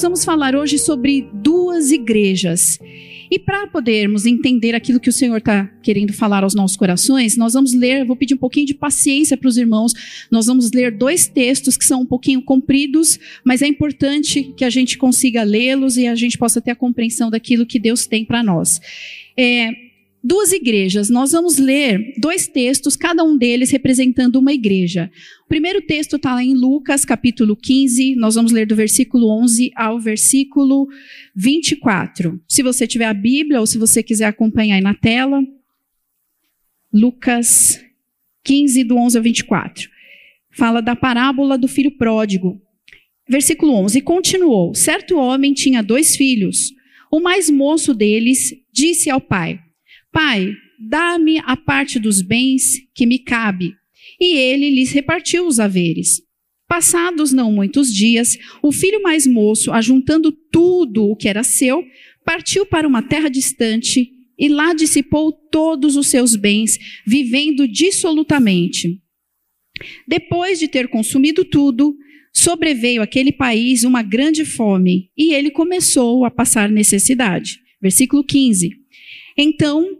nós vamos falar hoje sobre duas igrejas. E para podermos entender aquilo que o Senhor está querendo falar aos nossos corações, nós vamos ler, vou pedir um pouquinho de paciência para os irmãos, nós vamos ler dois textos que são um pouquinho compridos, mas é importante que a gente consiga lê-los e a gente possa ter a compreensão daquilo que Deus tem para nós. É, duas igrejas. Nós vamos ler dois textos, cada um deles representando uma igreja. Primeiro texto está lá em Lucas, capítulo 15. Nós vamos ler do versículo 11 ao versículo 24. Se você tiver a Bíblia ou se você quiser acompanhar aí na tela. Lucas 15, do 11 ao 24. Fala da parábola do filho pródigo. Versículo 11. E continuou: Certo homem tinha dois filhos. O mais moço deles disse ao pai: Pai, dá-me a parte dos bens que me cabe. E ele lhes repartiu os haveres. Passados não muitos dias, o filho mais moço, ajuntando tudo o que era seu, partiu para uma terra distante e lá dissipou todos os seus bens, vivendo dissolutamente. Depois de ter consumido tudo, sobreveio àquele país uma grande fome e ele começou a passar necessidade. Versículo 15. Então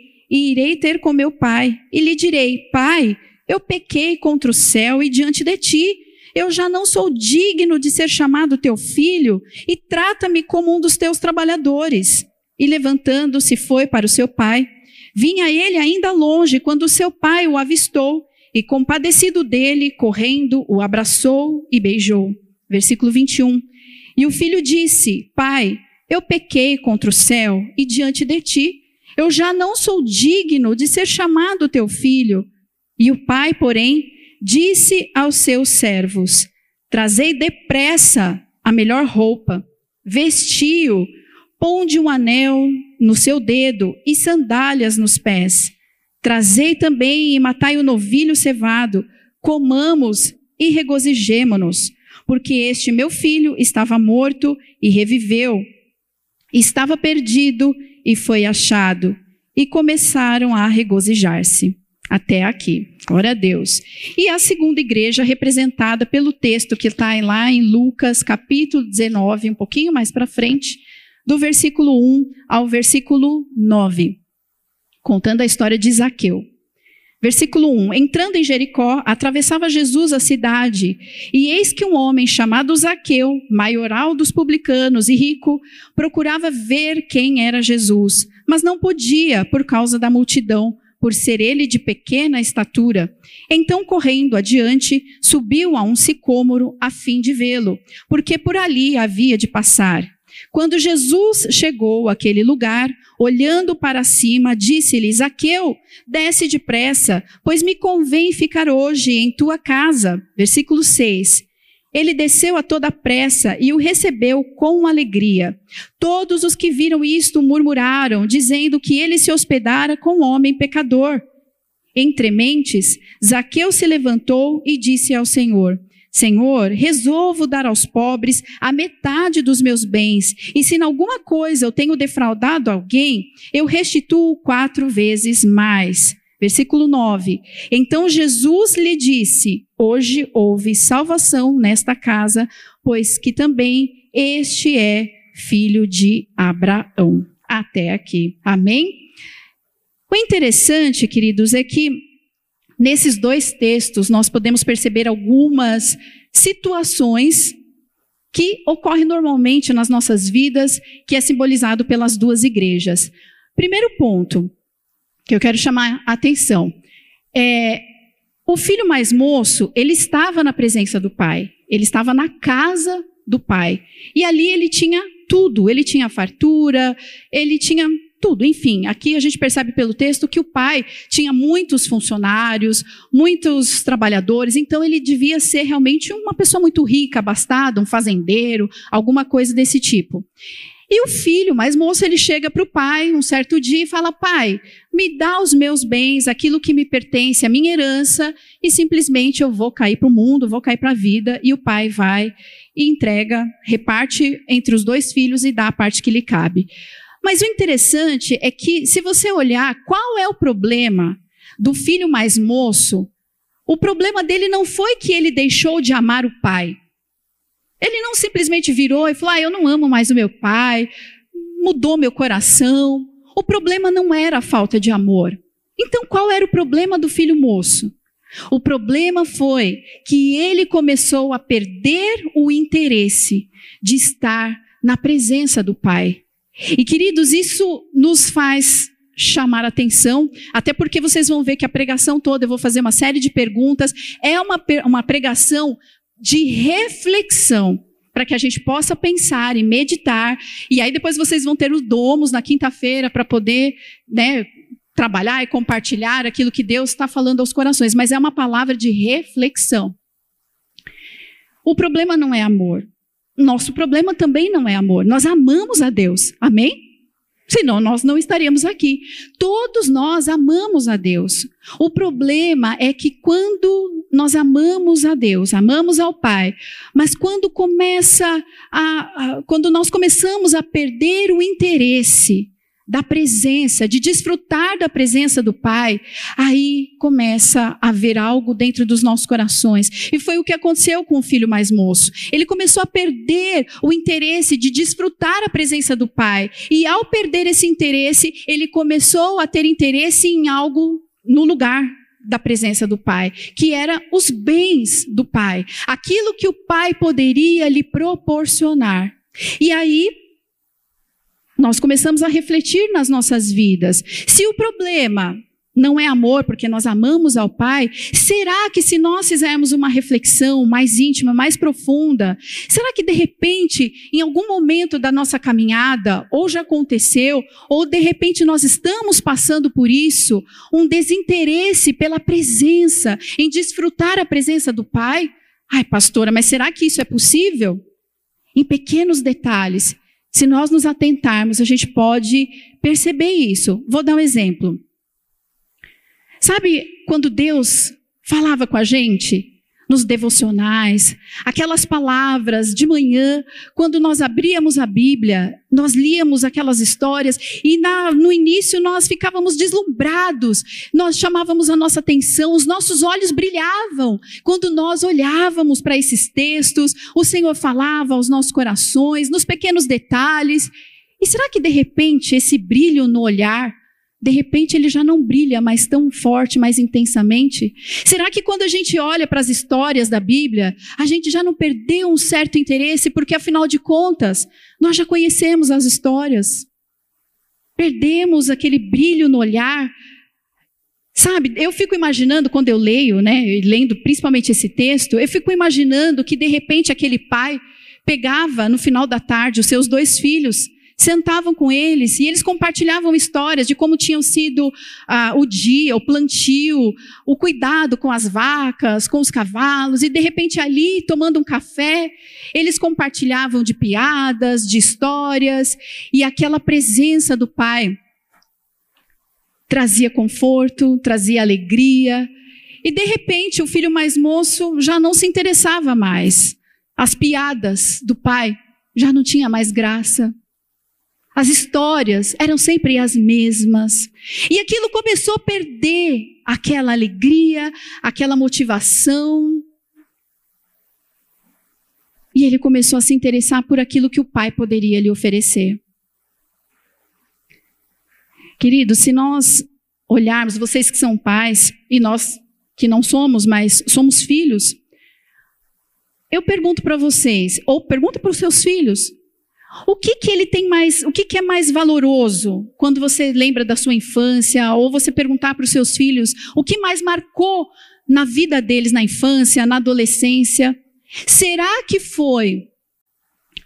e irei ter com meu pai, e lhe direi: Pai, eu pequei contra o céu e diante de ti. Eu já não sou digno de ser chamado teu filho, e trata-me como um dos teus trabalhadores. E levantando-se foi para o seu pai. Vinha ele ainda longe quando seu pai o avistou, e compadecido dele, correndo, o abraçou e beijou. Versículo 21. E o filho disse: Pai, eu pequei contra o céu e diante de ti eu já não sou digno de ser chamado teu filho. E o pai, porém, disse aos seus servos: Trazei depressa a melhor roupa, vestiu, ponde um anel no seu dedo e sandálias nos pés. Trazei também e matai o novilho cevado, comamos e regozijemo-nos, porque este meu filho estava morto e reviveu, estava perdido e foi achado, e começaram a regozijar-se. Até aqui. Glória a Deus. E a segunda igreja, representada pelo texto que está lá em Lucas, capítulo 19, um pouquinho mais para frente, do versículo 1 ao versículo 9, contando a história de Zaqueu. Versículo 1: Entrando em Jericó, atravessava Jesus a cidade, e eis que um homem chamado Zaqueu, maioral dos publicanos e rico, procurava ver quem era Jesus, mas não podia por causa da multidão, por ser ele de pequena estatura. Então, correndo adiante, subiu a um sicômoro a fim de vê-lo, porque por ali havia de passar. Quando Jesus chegou àquele lugar, olhando para cima, disse-lhe: Zaqueu, desce depressa, pois me convém ficar hoje em tua casa. Versículo 6. Ele desceu a toda pressa e o recebeu com alegria. Todos os que viram isto murmuraram, dizendo que ele se hospedara com um homem pecador. Entre mentes, Zaqueu se levantou e disse ao Senhor: Senhor, resolvo dar aos pobres a metade dos meus bens, e se em alguma coisa eu tenho defraudado alguém, eu restituo quatro vezes mais. Versículo 9. Então Jesus lhe disse: Hoje houve salvação nesta casa, pois que também este é filho de Abraão. Até aqui. Amém? O interessante, queridos, é que Nesses dois textos, nós podemos perceber algumas situações que ocorrem normalmente nas nossas vidas, que é simbolizado pelas duas igrejas. Primeiro ponto que eu quero chamar a atenção é o filho mais moço, ele estava na presença do pai, ele estava na casa do pai. E ali ele tinha tudo, ele tinha fartura, ele tinha tudo. Enfim, aqui a gente percebe pelo texto que o pai tinha muitos funcionários, muitos trabalhadores, então ele devia ser realmente uma pessoa muito rica, abastada, um fazendeiro, alguma coisa desse tipo. E o filho mais moço, ele chega para o pai um certo dia e fala: Pai, me dá os meus bens, aquilo que me pertence, a minha herança, e simplesmente eu vou cair para o mundo, vou cair para a vida. E o pai vai e entrega, reparte entre os dois filhos e dá a parte que lhe cabe. Mas o interessante é que, se você olhar qual é o problema do filho mais moço, o problema dele não foi que ele deixou de amar o pai. Ele não simplesmente virou e falou: ah, eu não amo mais o meu pai, mudou meu coração. O problema não era a falta de amor. Então, qual era o problema do filho moço? O problema foi que ele começou a perder o interesse de estar na presença do pai. E queridos, isso nos faz chamar atenção, até porque vocês vão ver que a pregação toda, eu vou fazer uma série de perguntas, é uma, uma pregação de reflexão para que a gente possa pensar e meditar. E aí depois vocês vão ter os domos na quinta-feira para poder né, trabalhar e compartilhar aquilo que Deus está falando aos corações. Mas é uma palavra de reflexão. O problema não é amor. Nosso problema também não é amor. Nós amamos a Deus. Amém? Senão nós não estaríamos aqui. Todos nós amamos a Deus. O problema é que quando nós amamos a Deus, amamos ao Pai, mas quando começa a, a quando nós começamos a perder o interesse da presença, de desfrutar da presença do Pai, aí começa a haver algo dentro dos nossos corações. E foi o que aconteceu com o filho mais moço. Ele começou a perder o interesse de desfrutar a presença do Pai. E ao perder esse interesse, ele começou a ter interesse em algo no lugar da presença do Pai, que era os bens do Pai, aquilo que o Pai poderia lhe proporcionar. E aí nós começamos a refletir nas nossas vidas. Se o problema não é amor, porque nós amamos ao Pai, será que se nós fizermos uma reflexão mais íntima, mais profunda, será que de repente, em algum momento da nossa caminhada, ou já aconteceu, ou de repente nós estamos passando por isso, um desinteresse pela presença, em desfrutar a presença do Pai? Ai, pastora, mas será que isso é possível? Em pequenos detalhes, se nós nos atentarmos, a gente pode perceber isso. Vou dar um exemplo. Sabe quando Deus falava com a gente nos devocionais, aquelas palavras de manhã, quando nós abríamos a Bíblia, nós líamos aquelas histórias e na, no início nós ficávamos deslumbrados, nós chamávamos a nossa atenção, os nossos olhos brilhavam quando nós olhávamos para esses textos, o Senhor falava aos nossos corações, nos pequenos detalhes. E será que de repente esse brilho no olhar de repente ele já não brilha mais tão forte, mais intensamente? Será que quando a gente olha para as histórias da Bíblia, a gente já não perdeu um certo interesse, porque afinal de contas, nós já conhecemos as histórias? Perdemos aquele brilho no olhar. Sabe, eu fico imaginando quando eu leio, né, lendo principalmente esse texto, eu fico imaginando que de repente aquele pai pegava no final da tarde os seus dois filhos sentavam com eles e eles compartilhavam histórias de como tinham sido ah, o dia, o plantio, o cuidado com as vacas, com os cavalos, e de repente ali, tomando um café, eles compartilhavam de piadas, de histórias, e aquela presença do pai trazia conforto, trazia alegria, e de repente o filho mais moço já não se interessava mais. As piadas do pai já não tinha mais graça. As histórias eram sempre as mesmas. E aquilo começou a perder aquela alegria, aquela motivação. E ele começou a se interessar por aquilo que o pai poderia lhe oferecer. Queridos, se nós olharmos, vocês que são pais, e nós que não somos, mas somos filhos, eu pergunto para vocês, ou pergunto para os seus filhos, o que, que ele tem mais, o que, que é mais valoroso quando você lembra da sua infância, ou você perguntar para os seus filhos o que mais marcou na vida deles na infância, na adolescência? Será que foi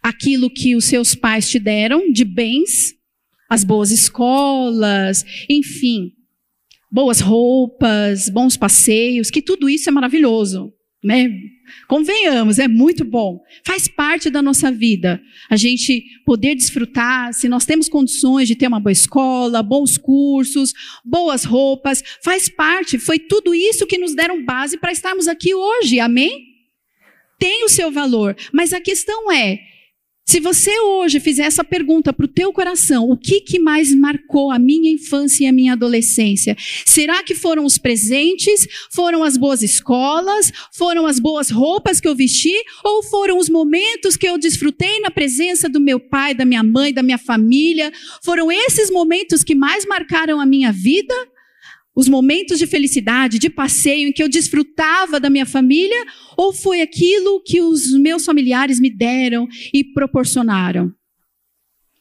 aquilo que os seus pais te deram de bens, as boas escolas, enfim, boas roupas, bons passeios, que tudo isso é maravilhoso, né? Convenhamos, é muito bom. Faz parte da nossa vida. A gente poder desfrutar, se nós temos condições de ter uma boa escola, bons cursos, boas roupas, faz parte. Foi tudo isso que nos deram base para estarmos aqui hoje. Amém? Tem o seu valor. Mas a questão é, se você hoje fizer essa pergunta para o teu coração, o que, que mais marcou a minha infância e a minha adolescência? Será que foram os presentes? Foram as boas escolas? Foram as boas roupas que eu vesti? Ou foram os momentos que eu desfrutei na presença do meu pai, da minha mãe, da minha família? Foram esses momentos que mais marcaram a minha vida? Os momentos de felicidade, de passeio em que eu desfrutava da minha família, ou foi aquilo que os meus familiares me deram e proporcionaram?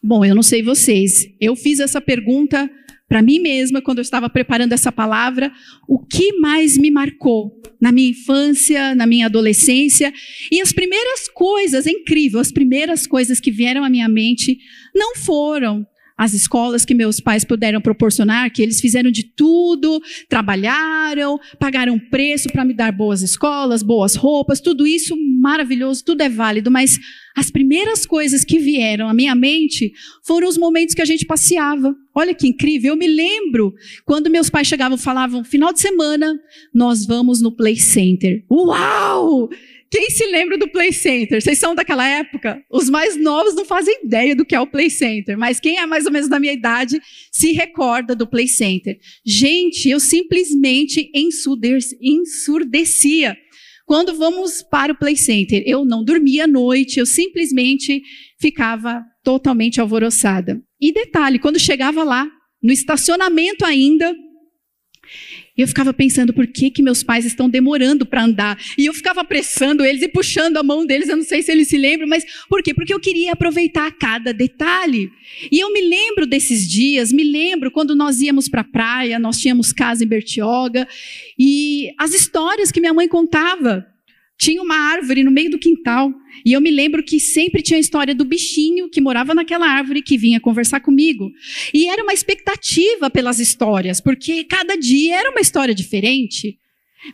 Bom, eu não sei vocês. Eu fiz essa pergunta para mim mesma quando eu estava preparando essa palavra. O que mais me marcou na minha infância, na minha adolescência? E as primeiras coisas, é incrível, as primeiras coisas que vieram à minha mente não foram as escolas que meus pais puderam proporcionar, que eles fizeram de tudo, trabalharam, pagaram preço para me dar boas escolas, boas roupas, tudo isso maravilhoso, tudo é válido, mas as primeiras coisas que vieram à minha mente foram os momentos que a gente passeava. Olha que incrível, eu me lembro quando meus pais chegavam e falavam: final de semana, nós vamos no Play Center. Uau! Quem se lembra do Play Center? Vocês são daquela época? Os mais novos não fazem ideia do que é o Play Center, mas quem é mais ou menos da minha idade se recorda do Play Center. Gente, eu simplesmente ensurdecia. Quando vamos para o Play Center, eu não dormia à noite, eu simplesmente ficava totalmente alvoroçada. E detalhe, quando chegava lá, no estacionamento ainda, e eu ficava pensando por que, que meus pais estão demorando para andar. E eu ficava apressando eles e puxando a mão deles. Eu não sei se eles se lembram, mas por quê? Porque eu queria aproveitar cada detalhe. E eu me lembro desses dias, me lembro quando nós íamos para a praia, nós tínhamos casa em Bertioga, e as histórias que minha mãe contava. Tinha uma árvore no meio do quintal. E eu me lembro que sempre tinha a história do bichinho que morava naquela árvore que vinha conversar comigo. E era uma expectativa pelas histórias, porque cada dia era uma história diferente.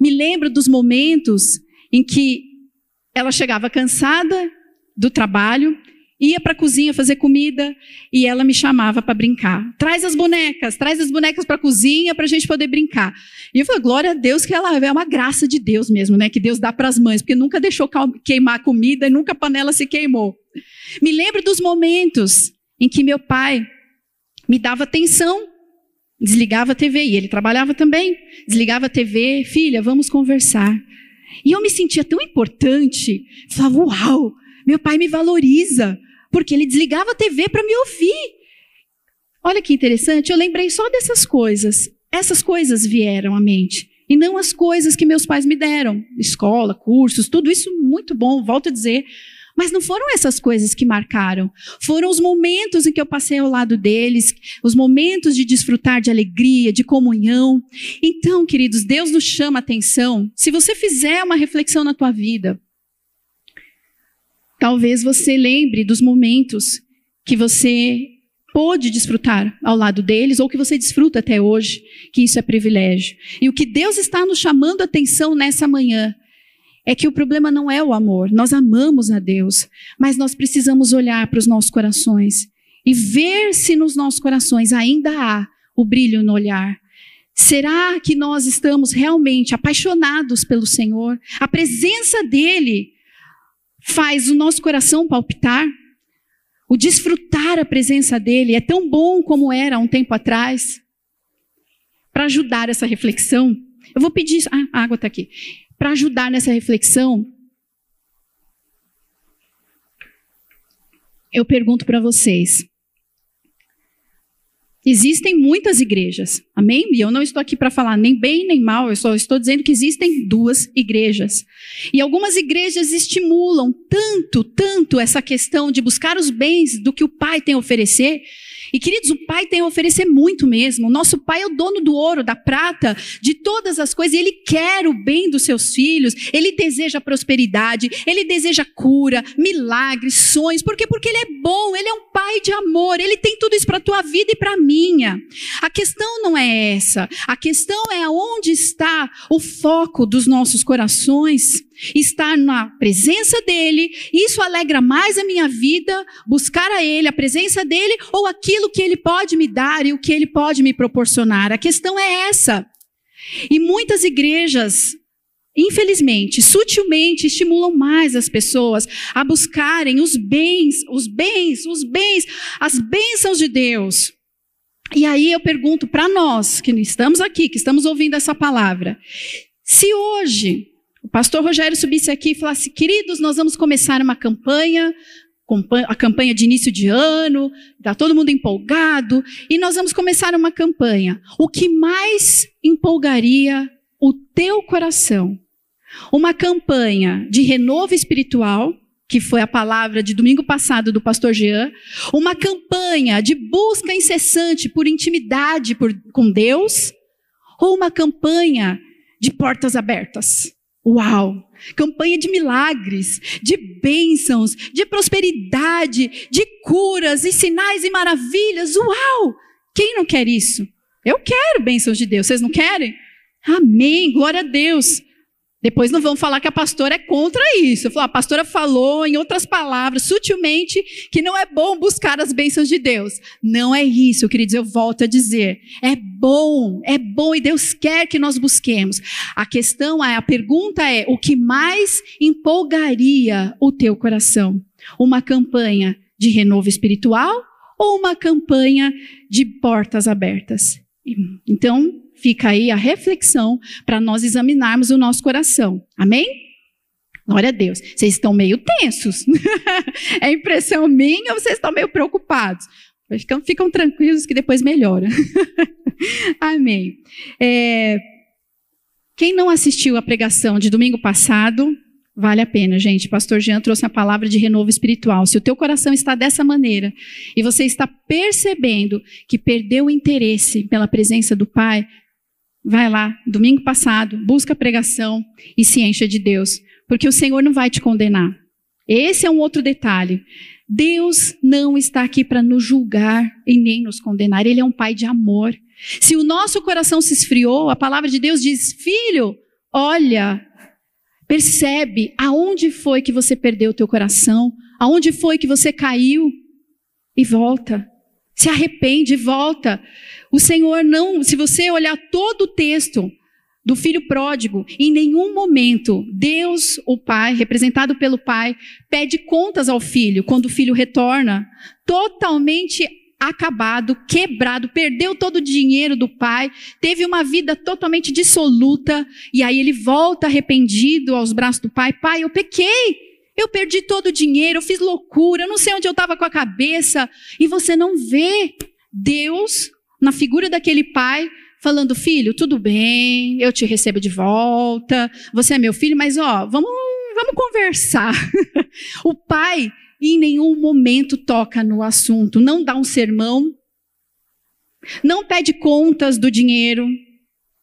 Me lembro dos momentos em que ela chegava cansada do trabalho ia para a cozinha fazer comida e ela me chamava para brincar. Traz as bonecas, traz as bonecas para a cozinha para a gente poder brincar. E eu falei, glória a Deus que ela é uma graça de Deus mesmo, né? Que Deus dá para as mães, porque nunca deixou queimar a comida e nunca a panela se queimou. Me lembro dos momentos em que meu pai me dava atenção, desligava a TV e ele trabalhava também. Desligava a TV, filha, vamos conversar. E eu me sentia tão importante. Falava, uau, meu pai me valoriza porque ele desligava a TV para me ouvir. Olha que interessante, eu lembrei só dessas coisas. Essas coisas vieram à mente. E não as coisas que meus pais me deram. Escola, cursos, tudo isso muito bom, volto a dizer. Mas não foram essas coisas que marcaram. Foram os momentos em que eu passei ao lado deles, os momentos de desfrutar de alegria, de comunhão. Então, queridos, Deus nos chama a atenção. Se você fizer uma reflexão na tua vida, Talvez você lembre dos momentos que você pôde desfrutar ao lado deles, ou que você desfruta até hoje, que isso é privilégio. E o que Deus está nos chamando a atenção nessa manhã é que o problema não é o amor. Nós amamos a Deus, mas nós precisamos olhar para os nossos corações e ver se nos nossos corações ainda há o brilho no olhar. Será que nós estamos realmente apaixonados pelo Senhor? A presença dele faz o nosso coração palpitar. O desfrutar a presença dele é tão bom como era há um tempo atrás. Para ajudar essa reflexão, eu vou pedir. Ah, a água está aqui. Para ajudar nessa reflexão, eu pergunto para vocês: Existem muitas igrejas, amém? E eu não estou aqui para falar nem bem nem mal, eu só estou dizendo que existem duas igrejas. E algumas igrejas estimulam tanto, tanto essa questão de buscar os bens do que o Pai tem a oferecer, e queridos, o Pai tem a oferecer muito mesmo. O nosso Pai é o dono do ouro, da prata, de todas as coisas. Ele quer o bem dos seus filhos. Ele deseja prosperidade. Ele deseja cura, milagres, sonhos. Por quê? Porque Ele é bom. Ele é um Pai de amor. Ele tem tudo isso para a tua vida e para a minha. A questão não é essa. A questão é aonde está o foco dos nossos corações. Estar na presença dele, isso alegra mais a minha vida, buscar a ele, a presença dele, ou aquilo que ele pode me dar e o que ele pode me proporcionar. A questão é essa. E muitas igrejas, infelizmente, sutilmente estimulam mais as pessoas a buscarem os bens, os bens, os bens, as bênçãos de Deus. E aí eu pergunto para nós que estamos aqui, que estamos ouvindo essa palavra, se hoje o pastor Rogério subisse aqui e falasse: queridos, nós vamos começar uma campanha, a campanha de início de ano, está todo mundo empolgado, e nós vamos começar uma campanha. O que mais empolgaria o teu coração? Uma campanha de renovo espiritual, que foi a palavra de domingo passado do pastor Jean, uma campanha de busca incessante por intimidade por, com Deus, ou uma campanha de portas abertas? Uau! Campanha de milagres, de bênçãos, de prosperidade, de curas e sinais e maravilhas. Uau! Quem não quer isso? Eu quero bênçãos de Deus. Vocês não querem? Amém. Glória a Deus. Depois não vão falar que a pastora é contra isso. Falo, a pastora falou, em outras palavras, sutilmente, que não é bom buscar as bênçãos de Deus. Não é isso, queridos, eu volto a dizer. É bom, é bom e Deus quer que nós busquemos. A questão é, a pergunta é, o que mais empolgaria o teu coração? Uma campanha de renovo espiritual ou uma campanha de portas abertas? Então, Fica aí a reflexão para nós examinarmos o nosso coração. Amém? Glória a Deus. Vocês estão meio tensos. é impressão minha ou vocês estão meio preocupados? Ficam, ficam tranquilos que depois melhora. Amém. É, quem não assistiu à pregação de domingo passado, Vale a pena, gente. Pastor Jean trouxe a palavra de renovo espiritual. Se o teu coração está dessa maneira e você está percebendo que perdeu o interesse pela presença do Pai, Vai lá, domingo passado, busca a pregação e se encha de Deus, porque o Senhor não vai te condenar. Esse é um outro detalhe. Deus não está aqui para nos julgar e nem nos condenar. Ele é um pai de amor. Se o nosso coração se esfriou, a palavra de Deus diz: Filho, olha, percebe aonde foi que você perdeu o teu coração, aonde foi que você caiu e volta. Se arrepende e volta. O Senhor não, se você olhar todo o texto do filho pródigo, em nenhum momento Deus, o Pai, representado pelo Pai, pede contas ao filho quando o filho retorna, totalmente acabado, quebrado, perdeu todo o dinheiro do pai, teve uma vida totalmente dissoluta, e aí ele volta arrependido aos braços do pai: Pai, eu pequei, eu perdi todo o dinheiro, eu fiz loucura, eu não sei onde eu estava com a cabeça, e você não vê Deus na figura daquele pai, falando: Filho, tudo bem, eu te recebo de volta, você é meu filho, mas ó, vamos, vamos conversar. o pai em nenhum momento toca no assunto, não dá um sermão, não pede contas do dinheiro.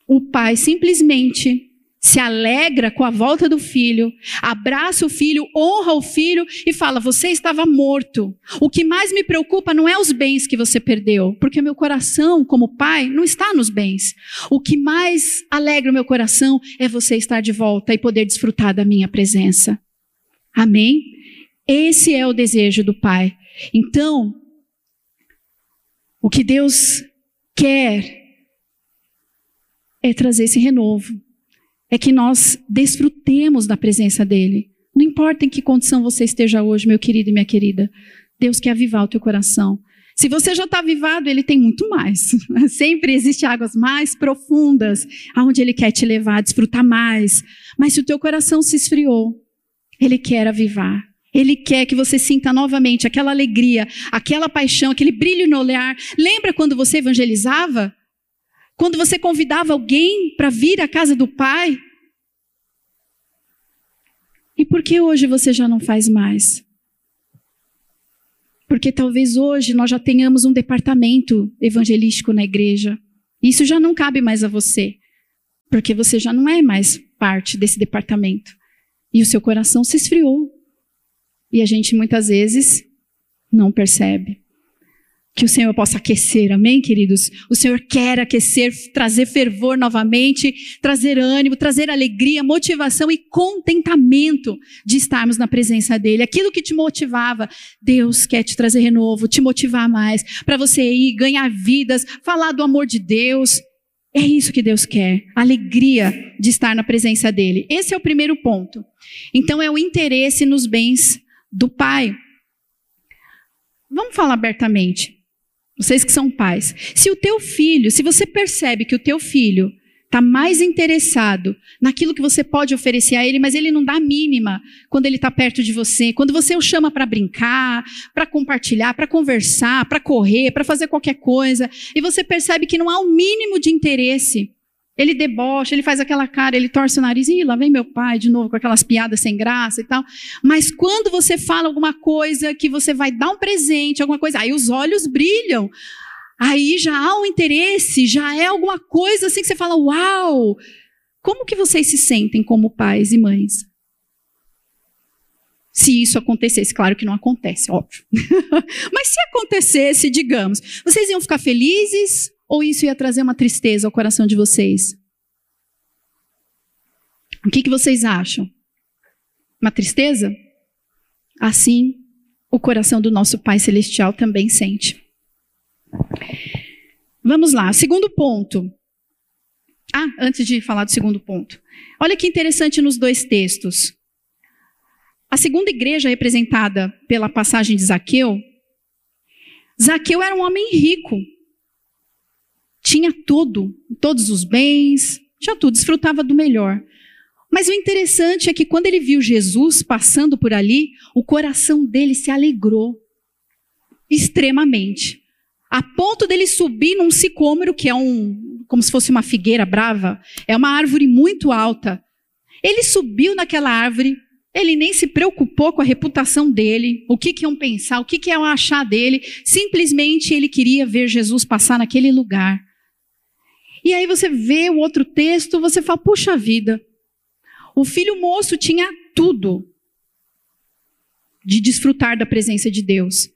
O pai simplesmente se alegra com a volta do filho, abraça o filho, honra o filho e fala: Você estava morto. O que mais me preocupa não é os bens que você perdeu, porque meu coração, como pai, não está nos bens. O que mais alegra o meu coração é você estar de volta e poder desfrutar da minha presença. Amém? Esse é o desejo do pai. Então, o que Deus quer é trazer esse renovo é que nós desfrutemos da presença dele. Não importa em que condição você esteja hoje, meu querido e minha querida, Deus quer avivar o teu coração. Se você já está avivado, ele tem muito mais. Sempre existem águas mais profundas, aonde ele quer te levar desfrutar mais. Mas se o teu coração se esfriou, ele quer avivar. Ele quer que você sinta novamente aquela alegria, aquela paixão, aquele brilho no olhar. Lembra quando você evangelizava? Quando você convidava alguém para vir à casa do Pai? E por que hoje você já não faz mais? Porque talvez hoje nós já tenhamos um departamento evangelístico na igreja. Isso já não cabe mais a você. Porque você já não é mais parte desse departamento. E o seu coração se esfriou. E a gente muitas vezes não percebe. Que o Senhor possa aquecer, amém, queridos? O Senhor quer aquecer, trazer fervor novamente, trazer ânimo, trazer alegria, motivação e contentamento de estarmos na presença dEle. Aquilo que te motivava, Deus quer te trazer renovo, te motivar mais, para você ir ganhar vidas, falar do amor de Deus. É isso que Deus quer, alegria de estar na presença dEle. Esse é o primeiro ponto. Então, é o interesse nos bens do Pai. Vamos falar abertamente. Vocês que são pais. Se o teu filho, se você percebe que o teu filho está mais interessado naquilo que você pode oferecer a ele, mas ele não dá a mínima quando ele está perto de você, quando você o chama para brincar, para compartilhar, para conversar, para correr, para fazer qualquer coisa, e você percebe que não há o um mínimo de interesse, ele debocha, ele faz aquela cara, ele torce o nariz, e lá vem meu pai de novo com aquelas piadas sem graça e tal. Mas quando você fala alguma coisa que você vai dar um presente, alguma coisa, aí os olhos brilham. Aí já há um interesse, já é alguma coisa assim que você fala, uau! Como que vocês se sentem como pais e mães? Se isso acontecesse, claro que não acontece, óbvio. Mas se acontecesse, digamos, vocês iam ficar felizes ou isso ia trazer uma tristeza ao coração de vocês? O que, que vocês acham? Uma tristeza? Assim, o coração do nosso Pai Celestial também sente. Vamos lá, segundo ponto. Ah, antes de falar do segundo ponto. Olha que interessante nos dois textos. A segunda igreja representada pela passagem de Zaqueu. Zaqueu era um homem rico, tinha tudo, todos os bens, tinha tudo, desfrutava do melhor. Mas o interessante é que quando ele viu Jesus passando por ali, o coração dele se alegrou extremamente. A ponto dele subir num sicômoro, que é um, como se fosse uma figueira brava, é uma árvore muito alta. Ele subiu naquela árvore, ele nem se preocupou com a reputação dele, o que, que iam pensar, o que, que iam achar dele, simplesmente ele queria ver Jesus passar naquele lugar. E aí você vê o outro texto, você fala, puxa vida, o filho moço tinha tudo de desfrutar da presença de Deus,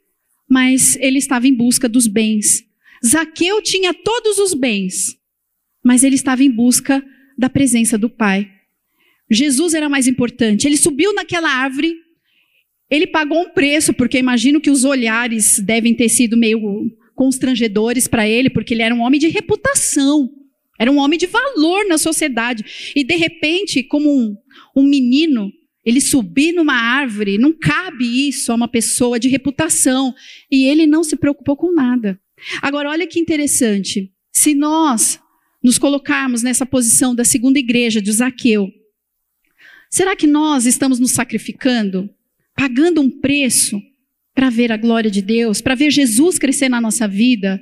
mas ele estava em busca dos bens. Zaqueu tinha todos os bens, mas ele estava em busca da presença do Pai. Jesus era mais importante. Ele subiu naquela árvore, ele pagou um preço, porque imagino que os olhares devem ter sido meio constrangedores para ele, porque ele era um homem de reputação. Era um homem de valor na sociedade. E de repente, como um, um menino, ele subir numa árvore, não cabe isso a uma pessoa de reputação. E ele não se preocupou com nada. Agora, olha que interessante. Se nós nos colocarmos nessa posição da segunda igreja de Zaqueu, será que nós estamos nos sacrificando, pagando um preço para ver a glória de Deus, para ver Jesus crescer na nossa vida?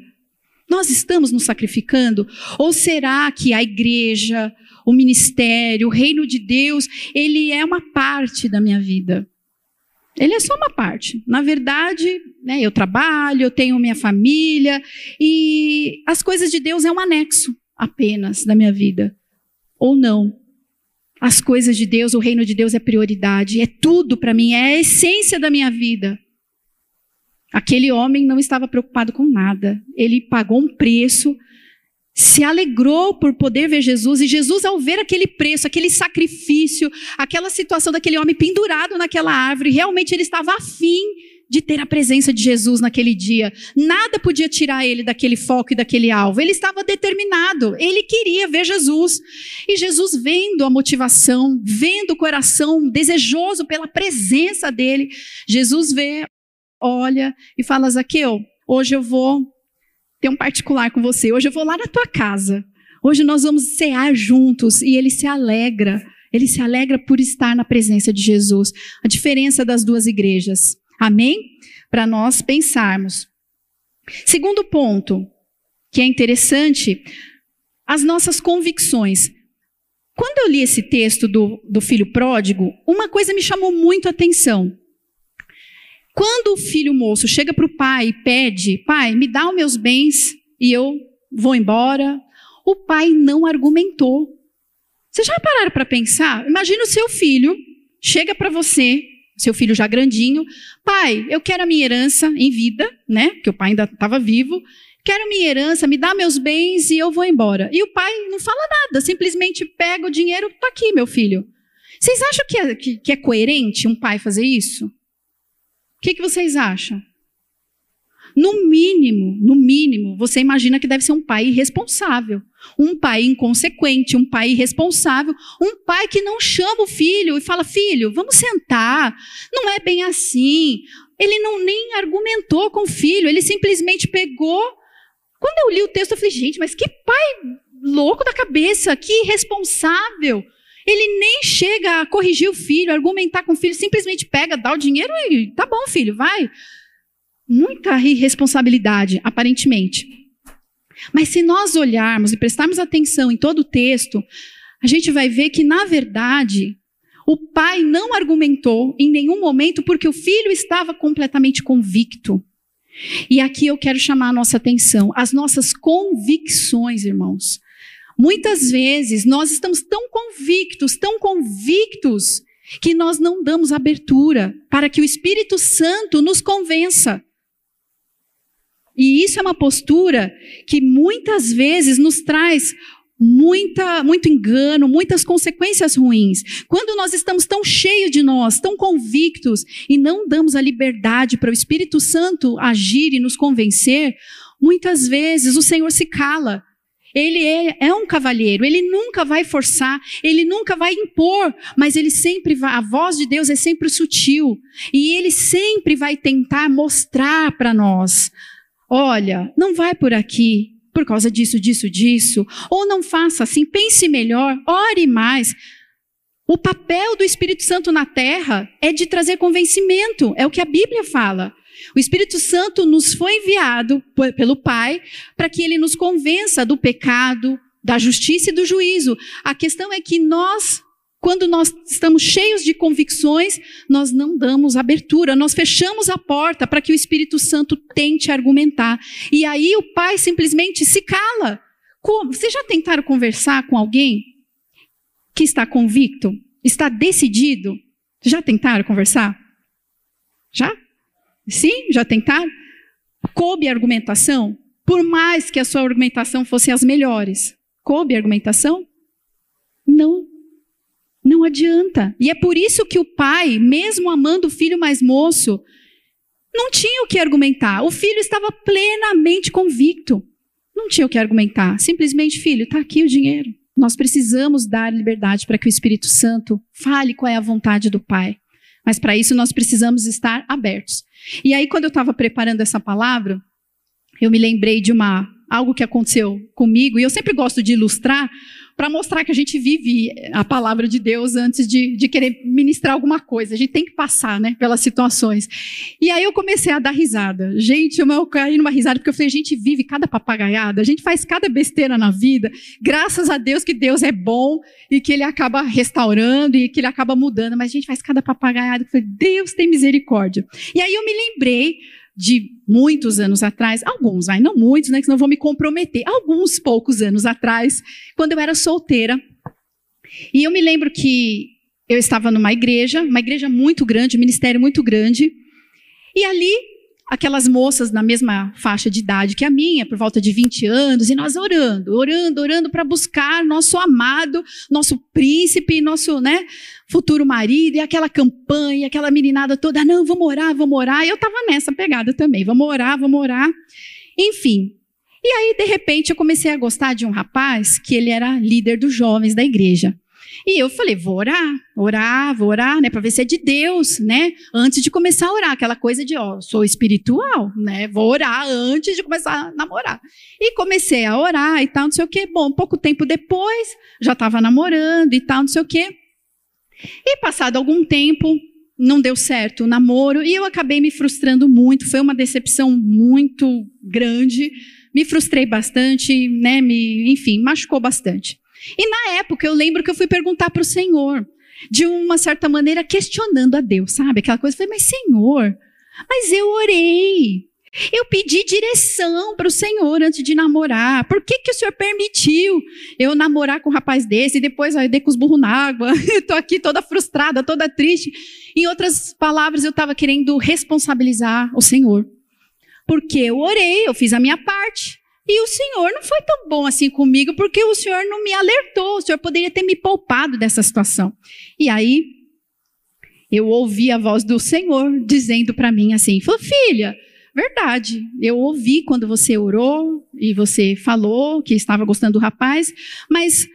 Nós estamos nos sacrificando? Ou será que a igreja, o ministério, o reino de Deus, ele é uma parte da minha vida? Ele é só uma parte. Na verdade, né, eu trabalho, eu tenho minha família e as coisas de Deus é um anexo apenas da minha vida. Ou não. As coisas de Deus, o reino de Deus é prioridade, é tudo para mim, é a essência da minha vida. Aquele homem não estava preocupado com nada. Ele pagou um preço, se alegrou por poder ver Jesus, e Jesus, ao ver aquele preço, aquele sacrifício, aquela situação daquele homem pendurado naquela árvore, realmente ele estava afim de ter a presença de Jesus naquele dia. Nada podia tirar ele daquele foco e daquele alvo. Ele estava determinado, ele queria ver Jesus. E Jesus, vendo a motivação, vendo o coração desejoso pela presença dele, Jesus vê olha e fala: Zaqueu, hoje eu vou ter um particular com você, hoje eu vou lá na tua casa, hoje nós vamos cear juntos. E ele se alegra, ele se alegra por estar na presença de Jesus. A diferença das duas igrejas. Amém? Para nós pensarmos. Segundo ponto, que é interessante, as nossas convicções. Quando eu li esse texto do, do filho pródigo, uma coisa me chamou muito a atenção. Quando o filho moço chega para o pai e pede, pai, me dá os meus bens e eu vou embora, o pai não argumentou. Vocês já pararam para pensar? Imagina o seu filho chega para você, seu filho já grandinho, pai, eu quero a minha herança em vida, né? Que o pai ainda estava vivo. Quero minha herança, me dá meus bens e eu vou embora. E o pai não fala nada, simplesmente pega o dinheiro, tá aqui, meu filho. Vocês acham que é, que, que é coerente um pai fazer isso? O que, que vocês acham? No mínimo, no mínimo, você imagina que deve ser um pai irresponsável, um pai inconsequente, um pai irresponsável, um pai que não chama o filho e fala: "Filho, vamos sentar. Não é bem assim". Ele não nem argumentou com o filho, ele simplesmente pegou. Quando eu li o texto, eu falei: "Gente, mas que pai louco da cabeça, que irresponsável". Ele nem chega a corrigir o filho, argumentar com o filho, simplesmente pega, dá o dinheiro e tá bom, filho, vai muita irresponsabilidade, aparentemente. Mas se nós olharmos e prestarmos atenção em todo o texto, a gente vai ver que, na verdade, o pai não argumentou em nenhum momento porque o filho estava completamente convicto. E aqui eu quero chamar a nossa atenção, as nossas convicções, irmãos. Muitas vezes nós estamos tão convictos, tão convictos, que nós não damos abertura para que o Espírito Santo nos convença. E isso é uma postura que muitas vezes nos traz muita, muito engano, muitas consequências ruins. Quando nós estamos tão cheios de nós, tão convictos, e não damos a liberdade para o Espírito Santo agir e nos convencer, muitas vezes o Senhor se cala. Ele é, é, um cavalheiro, ele nunca vai forçar, ele nunca vai impor, mas ele sempre vai, a voz de Deus é sempre sutil, e ele sempre vai tentar mostrar para nós olha, não vai por aqui, por causa disso, disso, disso, ou não faça assim, pense melhor, ore mais. O papel do Espírito Santo na terra é de trazer convencimento, é o que a Bíblia fala. O Espírito Santo nos foi enviado pelo Pai para que ele nos convença do pecado, da justiça e do juízo. A questão é que nós quando nós estamos cheios de convicções, nós não damos abertura, nós fechamos a porta para que o Espírito Santo tente argumentar. E aí o pai simplesmente se cala. Como? Vocês já tentaram conversar com alguém que está convicto? Está decidido? Já tentaram conversar? Já? Sim? Já tentaram? Coube a argumentação? Por mais que a sua argumentação fosse as melhores. Coube a argumentação? Não não adianta. E é por isso que o pai, mesmo amando o filho mais moço, não tinha o que argumentar. O filho estava plenamente convicto. Não tinha o que argumentar. Simplesmente, filho, está aqui o dinheiro. Nós precisamos dar liberdade para que o Espírito Santo fale qual é a vontade do Pai. Mas para isso nós precisamos estar abertos. E aí, quando eu estava preparando essa palavra, eu me lembrei de uma algo que aconteceu comigo, e eu sempre gosto de ilustrar, para mostrar que a gente vive a palavra de Deus antes de, de querer ministrar alguma coisa. A gente tem que passar, né, pelas situações. E aí eu comecei a dar risada. Gente, eu caí numa risada porque eu falei, a gente vive cada papagaiada, a gente faz cada besteira na vida. Graças a Deus que Deus é bom e que ele acaba restaurando e que ele acaba mudando, mas a gente faz cada papagaiada. Eu falei, Deus tem misericórdia. E aí eu me lembrei de muitos anos atrás, alguns, vai, não muitos, né, que senão vou me comprometer, alguns poucos anos atrás, quando eu era solteira. E eu me lembro que eu estava numa igreja, uma igreja muito grande, um ministério muito grande, e ali aquelas moças na mesma faixa de idade que a minha, por volta de 20 anos, e nós orando, orando, orando para buscar nosso amado, nosso príncipe, nosso, né, futuro marido, e aquela campanha, aquela meninada toda, não, vamos orar, vamos orar. E eu estava nessa pegada também, vamos orar, vamos orar. Enfim. E aí, de repente, eu comecei a gostar de um rapaz que ele era líder dos jovens da igreja. E eu falei, vou orar, orar, vou orar, né, para ver se é de Deus, né? Antes de começar a orar, aquela coisa de, ó, sou espiritual, né? Vou orar antes de começar a namorar. E comecei a orar e tal, não sei o quê. Bom, pouco tempo depois, já estava namorando e tal, não sei o quê. E passado algum tempo, não deu certo o namoro e eu acabei me frustrando muito, foi uma decepção muito grande. Me frustrei bastante, né, me, enfim, machucou bastante. E na época eu lembro que eu fui perguntar para o Senhor, de uma certa maneira questionando a Deus, sabe? Aquela coisa, eu falei, mas Senhor, mas eu orei, Eu pedi direção para o Senhor antes de namorar. Por que, que o Senhor permitiu eu namorar com um rapaz desse e depois eu dei com os burros na água? Estou aqui toda frustrada, toda triste. Em outras palavras, eu estava querendo responsabilizar o Senhor. Porque eu orei, eu fiz a minha parte. E o Senhor não foi tão bom assim comigo, porque o Senhor não me alertou. O Senhor poderia ter me poupado dessa situação. E aí, eu ouvi a voz do Senhor dizendo para mim assim: falou, filha Verdade. Eu ouvi quando você orou e você falou que estava gostando do rapaz, mas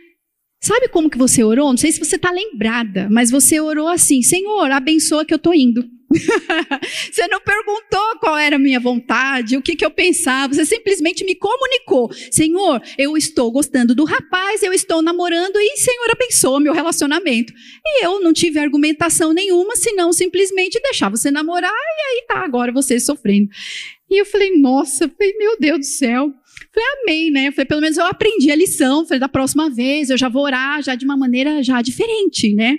sabe como que você orou? Não sei se você está lembrada, mas você orou assim: Senhor, abençoa que eu estou indo. você não perguntou qual era a minha vontade, o que, que eu pensava, você simplesmente me comunicou: Senhor, eu estou gostando do rapaz, eu estou namorando e Senhor abençoa meu relacionamento. E eu não tive argumentação nenhuma, senão simplesmente deixar você namorar e aí tá, agora você sofrendo. E eu falei: Nossa, meu Deus do céu. Falei, amém, né? Falei, pelo menos eu aprendi a lição. Falei, da próxima vez eu já vou orar já de uma maneira já diferente, né?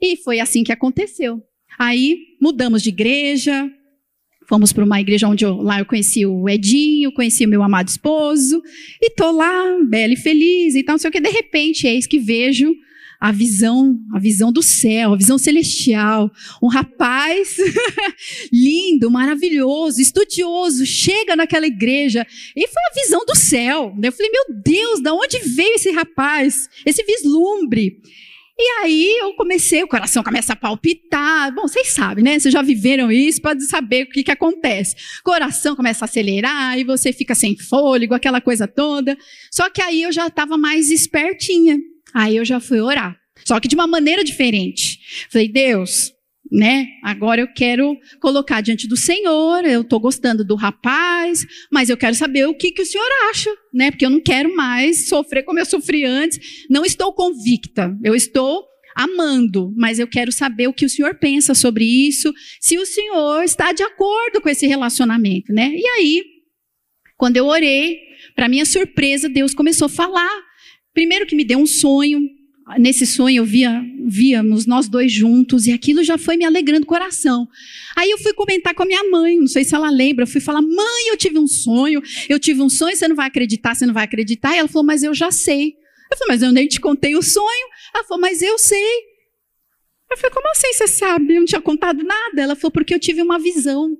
E foi assim que aconteceu. Aí mudamos de igreja, fomos para uma igreja onde eu, lá eu conheci o Edinho, conheci o meu amado esposo, e tô lá, bela e feliz, então não sei o que, de repente, eis que vejo a visão, a visão do céu, a visão celestial. Um rapaz lindo, maravilhoso, estudioso, chega naquela igreja e foi a visão do céu. Eu falei, meu Deus, da onde veio esse rapaz? Esse vislumbre. E aí eu comecei, o coração começa a palpitar. Bom, vocês sabem, né? Vocês já viveram isso, pode saber o que, que acontece. O coração começa a acelerar e você fica sem fôlego, aquela coisa toda. Só que aí eu já estava mais espertinha. Aí eu já fui orar. Só que de uma maneira diferente. Falei, Deus, né? Agora eu quero colocar diante do Senhor, eu estou gostando do rapaz, mas eu quero saber o que, que o Senhor acha, né? Porque eu não quero mais sofrer como eu sofri antes. Não estou convicta, eu estou amando, mas eu quero saber o que o Senhor pensa sobre isso, se o Senhor está de acordo com esse relacionamento, né? E aí, quando eu orei, para minha surpresa, Deus começou a falar. Primeiro que me deu um sonho, nesse sonho eu via, víamos nós dois juntos e aquilo já foi me alegrando o coração. Aí eu fui comentar com a minha mãe, não sei se ela lembra, eu fui falar: "Mãe, eu tive um sonho, eu tive um sonho, você não vai acreditar, você não vai acreditar". E ela falou: "Mas eu já sei". Eu falei: "Mas eu nem te contei o sonho". Ela falou: "Mas eu sei". Eu falei: "Como assim você sabe? Eu não tinha contado nada". Ela falou: "Porque eu tive uma visão".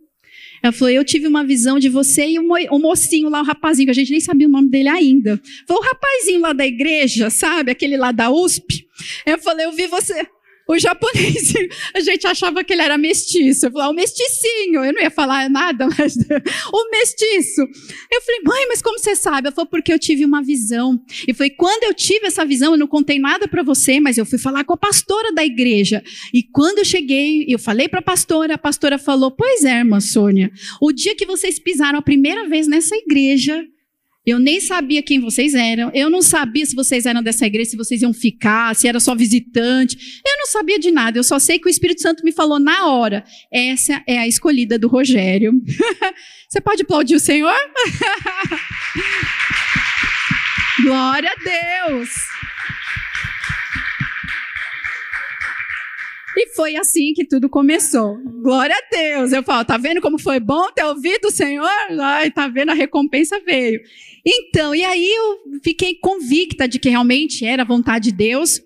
Ela falou: Eu tive uma visão de você e o, mocinho lá, o rapazinho, que a gente nem sabia o nome dele ainda. Foi o rapazinho lá da igreja, sabe? Aquele lá da USP. Eu falei: Eu vi você. O japonês, a gente achava que ele era mestiço. Eu falei, ah, o mesticinho. Eu não ia falar nada, mas o mestiço. Eu falei, mãe, mas como você sabe? Ela falou, porque eu tive uma visão. E foi quando eu tive essa visão, eu não contei nada para você, mas eu fui falar com a pastora da igreja. E quando eu cheguei, eu falei para a pastora, a pastora falou, pois é, irmã Sônia, o dia que vocês pisaram a primeira vez nessa igreja, eu nem sabia quem vocês eram. Eu não sabia se vocês eram dessa igreja, se vocês iam ficar, se era só visitante. Eu não sabia de nada. Eu só sei que o Espírito Santo me falou na hora. Essa é a escolhida do Rogério. Você pode aplaudir o Senhor? Glória a Deus. E foi assim que tudo começou. Glória a Deus. Eu falo, tá vendo como foi bom ter ouvido o Senhor? Ai, tá vendo? A recompensa veio. Então, e aí eu fiquei convicta de que realmente era a vontade de Deus.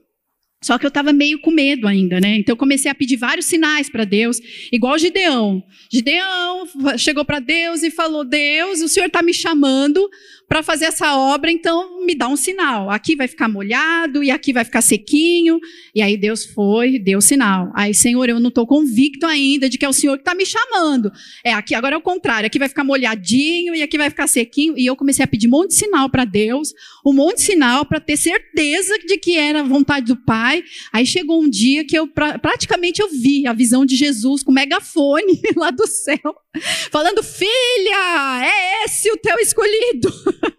Só que eu estava meio com medo ainda, né? Então eu comecei a pedir vários sinais para Deus, igual Gideão. Gideão chegou para Deus e falou: Deus, o Senhor está me chamando para fazer essa obra, então me dá um sinal. Aqui vai ficar molhado e aqui vai ficar sequinho. E aí Deus foi, deu sinal. Aí, Senhor, eu não estou convicto ainda de que é o Senhor que está me chamando. É aqui, agora é o contrário. Aqui vai ficar molhadinho e aqui vai ficar sequinho. E eu comecei a pedir um monte de sinal para Deus, um monte de sinal para ter certeza de que era a vontade do Pai. Aí chegou um dia que eu praticamente eu vi a visão de Jesus com megafone lá do céu, falando: Filha, é esse o teu escolhido.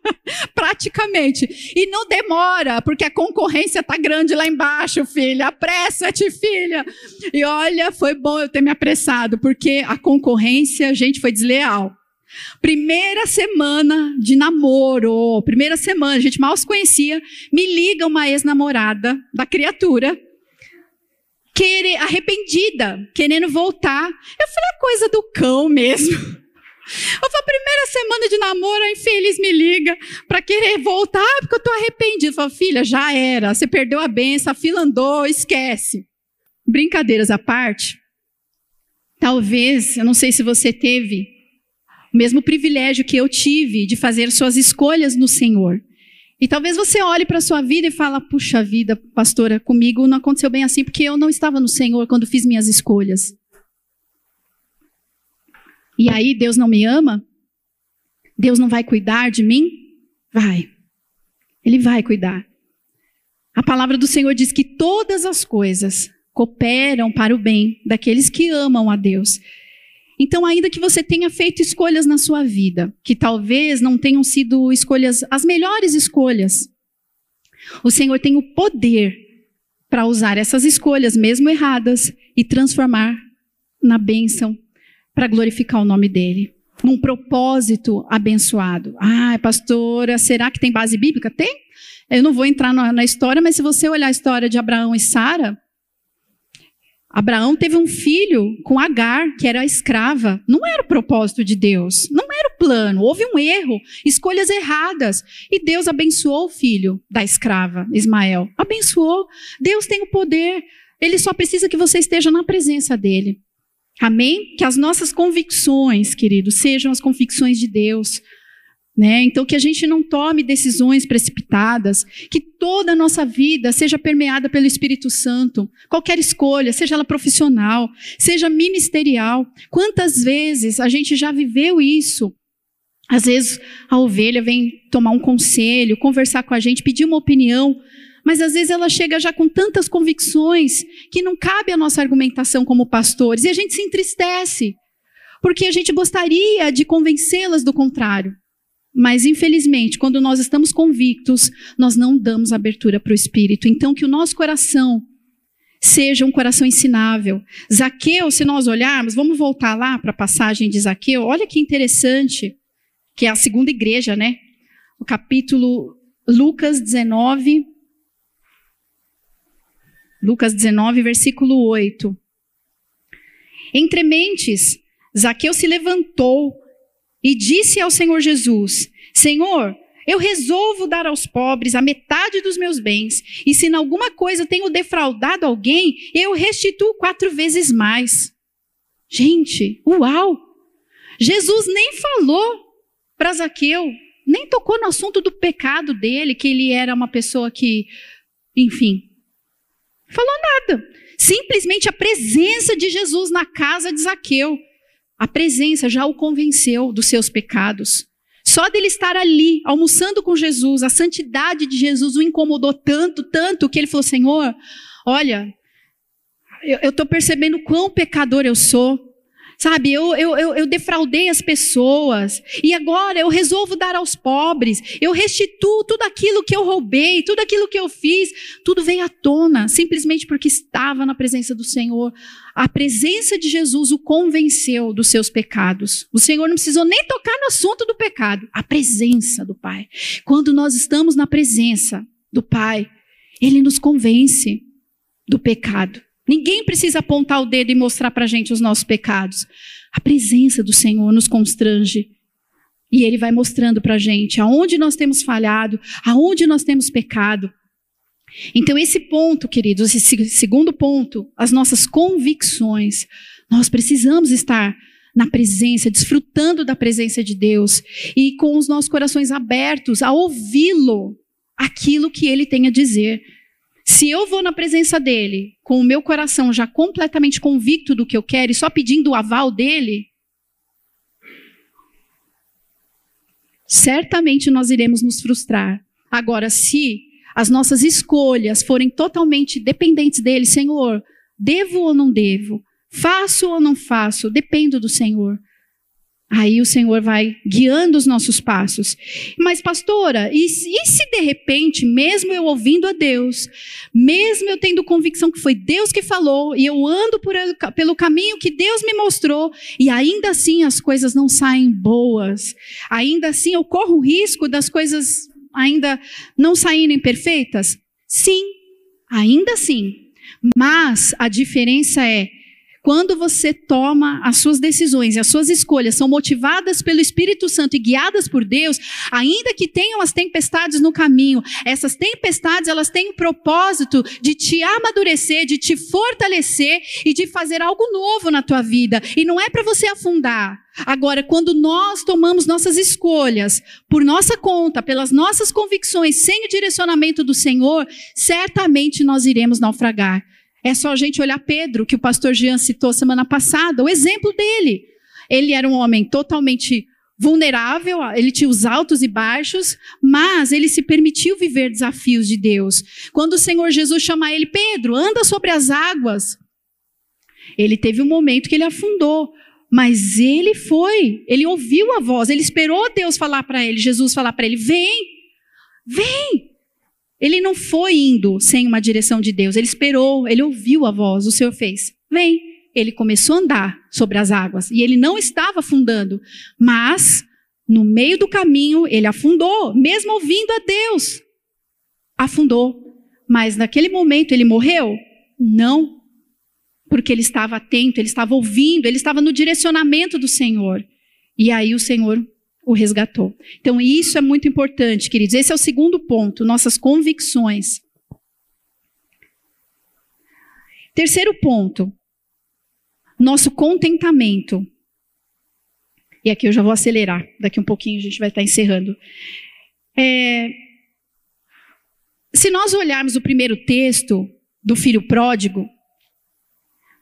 Praticamente. E não demora, porque a concorrência tá grande lá embaixo, filha. Apressa-te, filha. E olha, foi bom eu ter me apressado, porque a concorrência, gente, foi desleal. Primeira semana de namoro, primeira semana, a gente mal se conhecia, me liga uma ex-namorada da criatura, querer, arrependida, querendo voltar. Eu falei, é coisa do cão mesmo. Eu falo, primeira semana de namoro, a infeliz me liga para querer voltar, porque eu tô arrependido. Eu falo, filha, já era, você perdeu a benção, a fila andou, esquece. Brincadeiras à parte, talvez, eu não sei se você teve o mesmo privilégio que eu tive de fazer suas escolhas no Senhor. E talvez você olhe para a sua vida e fala: "Puxa vida, pastora, comigo não aconteceu bem assim porque eu não estava no Senhor quando fiz minhas escolhas". E aí Deus não me ama? Deus não vai cuidar de mim? Vai. Ele vai cuidar. A palavra do Senhor diz que todas as coisas cooperam para o bem daqueles que amam a Deus. Então, ainda que você tenha feito escolhas na sua vida, que talvez não tenham sido escolhas, as melhores escolhas, o Senhor tem o poder para usar essas escolhas, mesmo erradas, e transformar na bênção para glorificar o nome dele. Num propósito abençoado. Ah, pastora, será que tem base bíblica? Tem. Eu não vou entrar na, na história, mas se você olhar a história de Abraão e Sara, Abraão teve um filho com Agar, que era escrava. Não era o propósito de Deus, não era o plano. Houve um erro, escolhas erradas. E Deus abençoou o filho da escrava, Ismael. Abençoou. Deus tem o poder. Ele só precisa que você esteja na presença dele. Amém? Que as nossas convicções, queridos, sejam as convicções de Deus. Né? Então, que a gente não tome decisões precipitadas, que toda a nossa vida seja permeada pelo Espírito Santo. Qualquer escolha, seja ela profissional, seja ministerial. Quantas vezes a gente já viveu isso? Às vezes a ovelha vem tomar um conselho, conversar com a gente, pedir uma opinião, mas às vezes ela chega já com tantas convicções que não cabe a nossa argumentação como pastores e a gente se entristece, porque a gente gostaria de convencê-las do contrário. Mas, infelizmente, quando nós estamos convictos, nós não damos abertura para o Espírito. Então, que o nosso coração seja um coração ensinável. Zaqueu, se nós olharmos, vamos voltar lá para a passagem de Zaqueu, olha que interessante, que é a segunda igreja, né? O capítulo Lucas 19, Lucas 19, versículo 8. Entre mentes, Zaqueu se levantou e disse ao Senhor Jesus: Senhor, eu resolvo dar aos pobres a metade dos meus bens, e se em alguma coisa tenho defraudado alguém, eu restituo quatro vezes mais. Gente, uau! Jesus nem falou para Zaqueu, nem tocou no assunto do pecado dele, que ele era uma pessoa que, enfim, Falou nada. Simplesmente a presença de Jesus na casa de Zaqueu. A presença já o convenceu dos seus pecados. Só dele estar ali, almoçando com Jesus, a santidade de Jesus o incomodou tanto, tanto, que ele falou: Senhor, olha, eu estou percebendo quão pecador eu sou. Sabe, eu, eu, eu, eu, defraudei as pessoas e agora eu resolvo dar aos pobres, eu restituo tudo aquilo que eu roubei, tudo aquilo que eu fiz, tudo veio à tona, simplesmente porque estava na presença do Senhor. A presença de Jesus o convenceu dos seus pecados. O Senhor não precisou nem tocar no assunto do pecado, a presença do Pai. Quando nós estamos na presença do Pai, Ele nos convence do pecado. Ninguém precisa apontar o dedo e mostrar para a gente os nossos pecados. A presença do Senhor nos constrange. E Ele vai mostrando para a gente aonde nós temos falhado, aonde nós temos pecado. Então, esse ponto, queridos, esse segundo ponto, as nossas convicções, nós precisamos estar na presença, desfrutando da presença de Deus e com os nossos corações abertos a ouvi-lo, aquilo que Ele tem a dizer. Se eu vou na presença dele, com o meu coração já completamente convicto do que eu quero e só pedindo o aval dele, certamente nós iremos nos frustrar. Agora, se as nossas escolhas forem totalmente dependentes dele, Senhor, devo ou não devo? Faço ou não faço? Dependo do Senhor. Aí o Senhor vai guiando os nossos passos. Mas, pastora, e, e, se de repente, mesmo eu ouvindo a Deus, mesmo eu tendo convicção que foi Deus que falou, e eu ando por, pelo caminho que Deus me mostrou, e ainda assim as coisas não saem boas, ainda assim eu corro o risco das coisas ainda não saírem perfeitas? Sim, ainda assim. Mas a diferença é quando você toma as suas decisões e as suas escolhas são motivadas pelo Espírito Santo e guiadas por Deus, ainda que tenham as tempestades no caminho, essas tempestades elas têm o propósito de te amadurecer, de te fortalecer e de fazer algo novo na tua vida. E não é para você afundar. Agora, quando nós tomamos nossas escolhas por nossa conta, pelas nossas convicções, sem o direcionamento do Senhor, certamente nós iremos naufragar. É só a gente olhar Pedro, que o pastor Jean citou semana passada, o exemplo dele. Ele era um homem totalmente vulnerável, ele tinha os altos e baixos, mas ele se permitiu viver desafios de Deus. Quando o Senhor Jesus chama ele, Pedro, anda sobre as águas. Ele teve um momento que ele afundou, mas ele foi, ele ouviu a voz, ele esperou Deus falar para ele, Jesus falar para ele: vem, vem. Ele não foi indo sem uma direção de Deus, ele esperou, ele ouviu a voz, o Senhor fez: vem. Ele começou a andar sobre as águas e ele não estava afundando, mas no meio do caminho ele afundou, mesmo ouvindo a Deus. Afundou. Mas naquele momento ele morreu? Não, porque ele estava atento, ele estava ouvindo, ele estava no direcionamento do Senhor. E aí o Senhor o resgatou. Então, isso é muito importante, queridos. Esse é o segundo ponto, nossas convicções. Terceiro ponto, nosso contentamento. E aqui eu já vou acelerar, daqui um pouquinho a gente vai estar encerrando. É, se nós olharmos o primeiro texto do filho pródigo,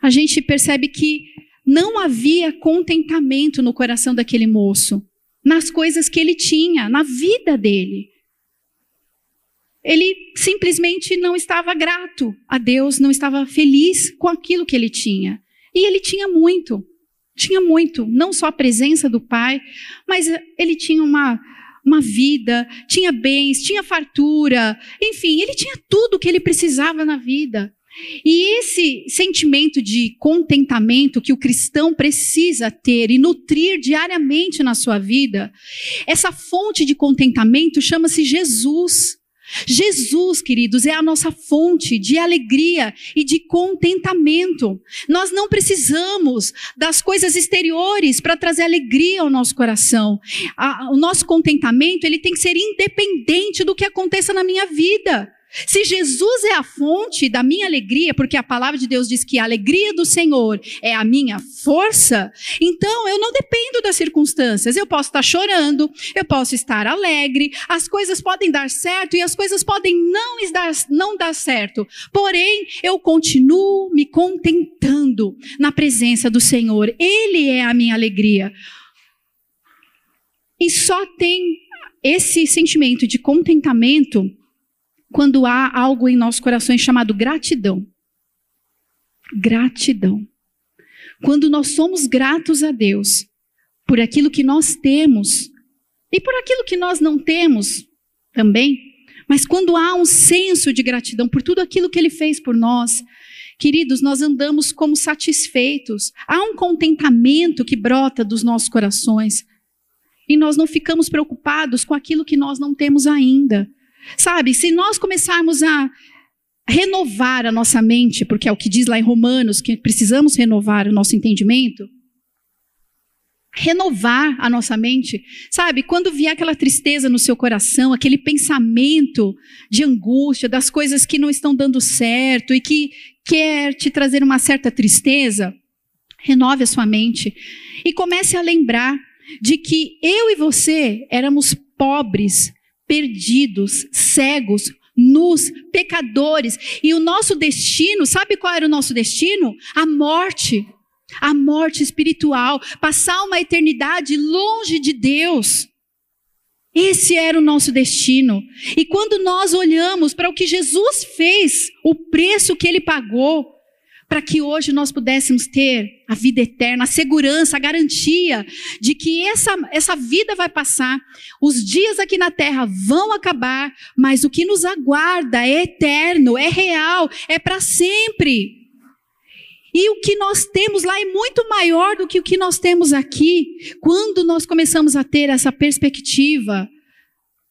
a gente percebe que não havia contentamento no coração daquele moço, nas coisas que ele tinha, na vida dele. Ele simplesmente não estava grato a Deus, não estava feliz com aquilo que ele tinha. E ele tinha muito, tinha muito, não só a presença do Pai, mas ele tinha uma, uma vida, tinha bens, tinha fartura, enfim, ele tinha tudo o que ele precisava na vida. E esse sentimento de contentamento que o cristão precisa ter e nutrir diariamente na sua vida, essa fonte de contentamento chama-se Jesus. Jesus, queridos, é a nossa fonte de alegria e de contentamento. Nós não precisamos das coisas exteriores para trazer alegria ao nosso coração. o nosso contentamento ele tem que ser independente do que aconteça na minha vida. Se Jesus é a fonte da minha alegria, porque a palavra de Deus diz que a alegria do Senhor é a minha força, então eu não dependo das circunstâncias. Eu posso estar chorando, eu posso estar alegre, as coisas podem dar certo e as coisas podem não dar, não dar certo. Porém, eu continuo me contentando na presença do Senhor. Ele é a minha alegria. E só tem esse sentimento de contentamento quando há algo em nossos corações chamado gratidão. Gratidão. Quando nós somos gratos a Deus por aquilo que nós temos e por aquilo que nós não temos também, mas quando há um senso de gratidão por tudo aquilo que Ele fez por nós, queridos, nós andamos como satisfeitos. Há um contentamento que brota dos nossos corações. E nós não ficamos preocupados com aquilo que nós não temos ainda. Sabe, se nós começarmos a renovar a nossa mente, porque é o que diz lá em Romanos, que precisamos renovar o nosso entendimento, renovar a nossa mente, sabe? Quando vier aquela tristeza no seu coração, aquele pensamento de angústia, das coisas que não estão dando certo e que quer te trazer uma certa tristeza, renove a sua mente e comece a lembrar de que eu e você éramos pobres perdidos, cegos, nus, pecadores. E o nosso destino, sabe qual era o nosso destino? A morte. A morte espiritual, passar uma eternidade longe de Deus. Esse era o nosso destino. E quando nós olhamos para o que Jesus fez, o preço que ele pagou, para que hoje nós pudéssemos ter a vida eterna, a segurança, a garantia de que essa, essa vida vai passar, os dias aqui na terra vão acabar, mas o que nos aguarda é eterno, é real, é para sempre. E o que nós temos lá é muito maior do que o que nós temos aqui. Quando nós começamos a ter essa perspectiva,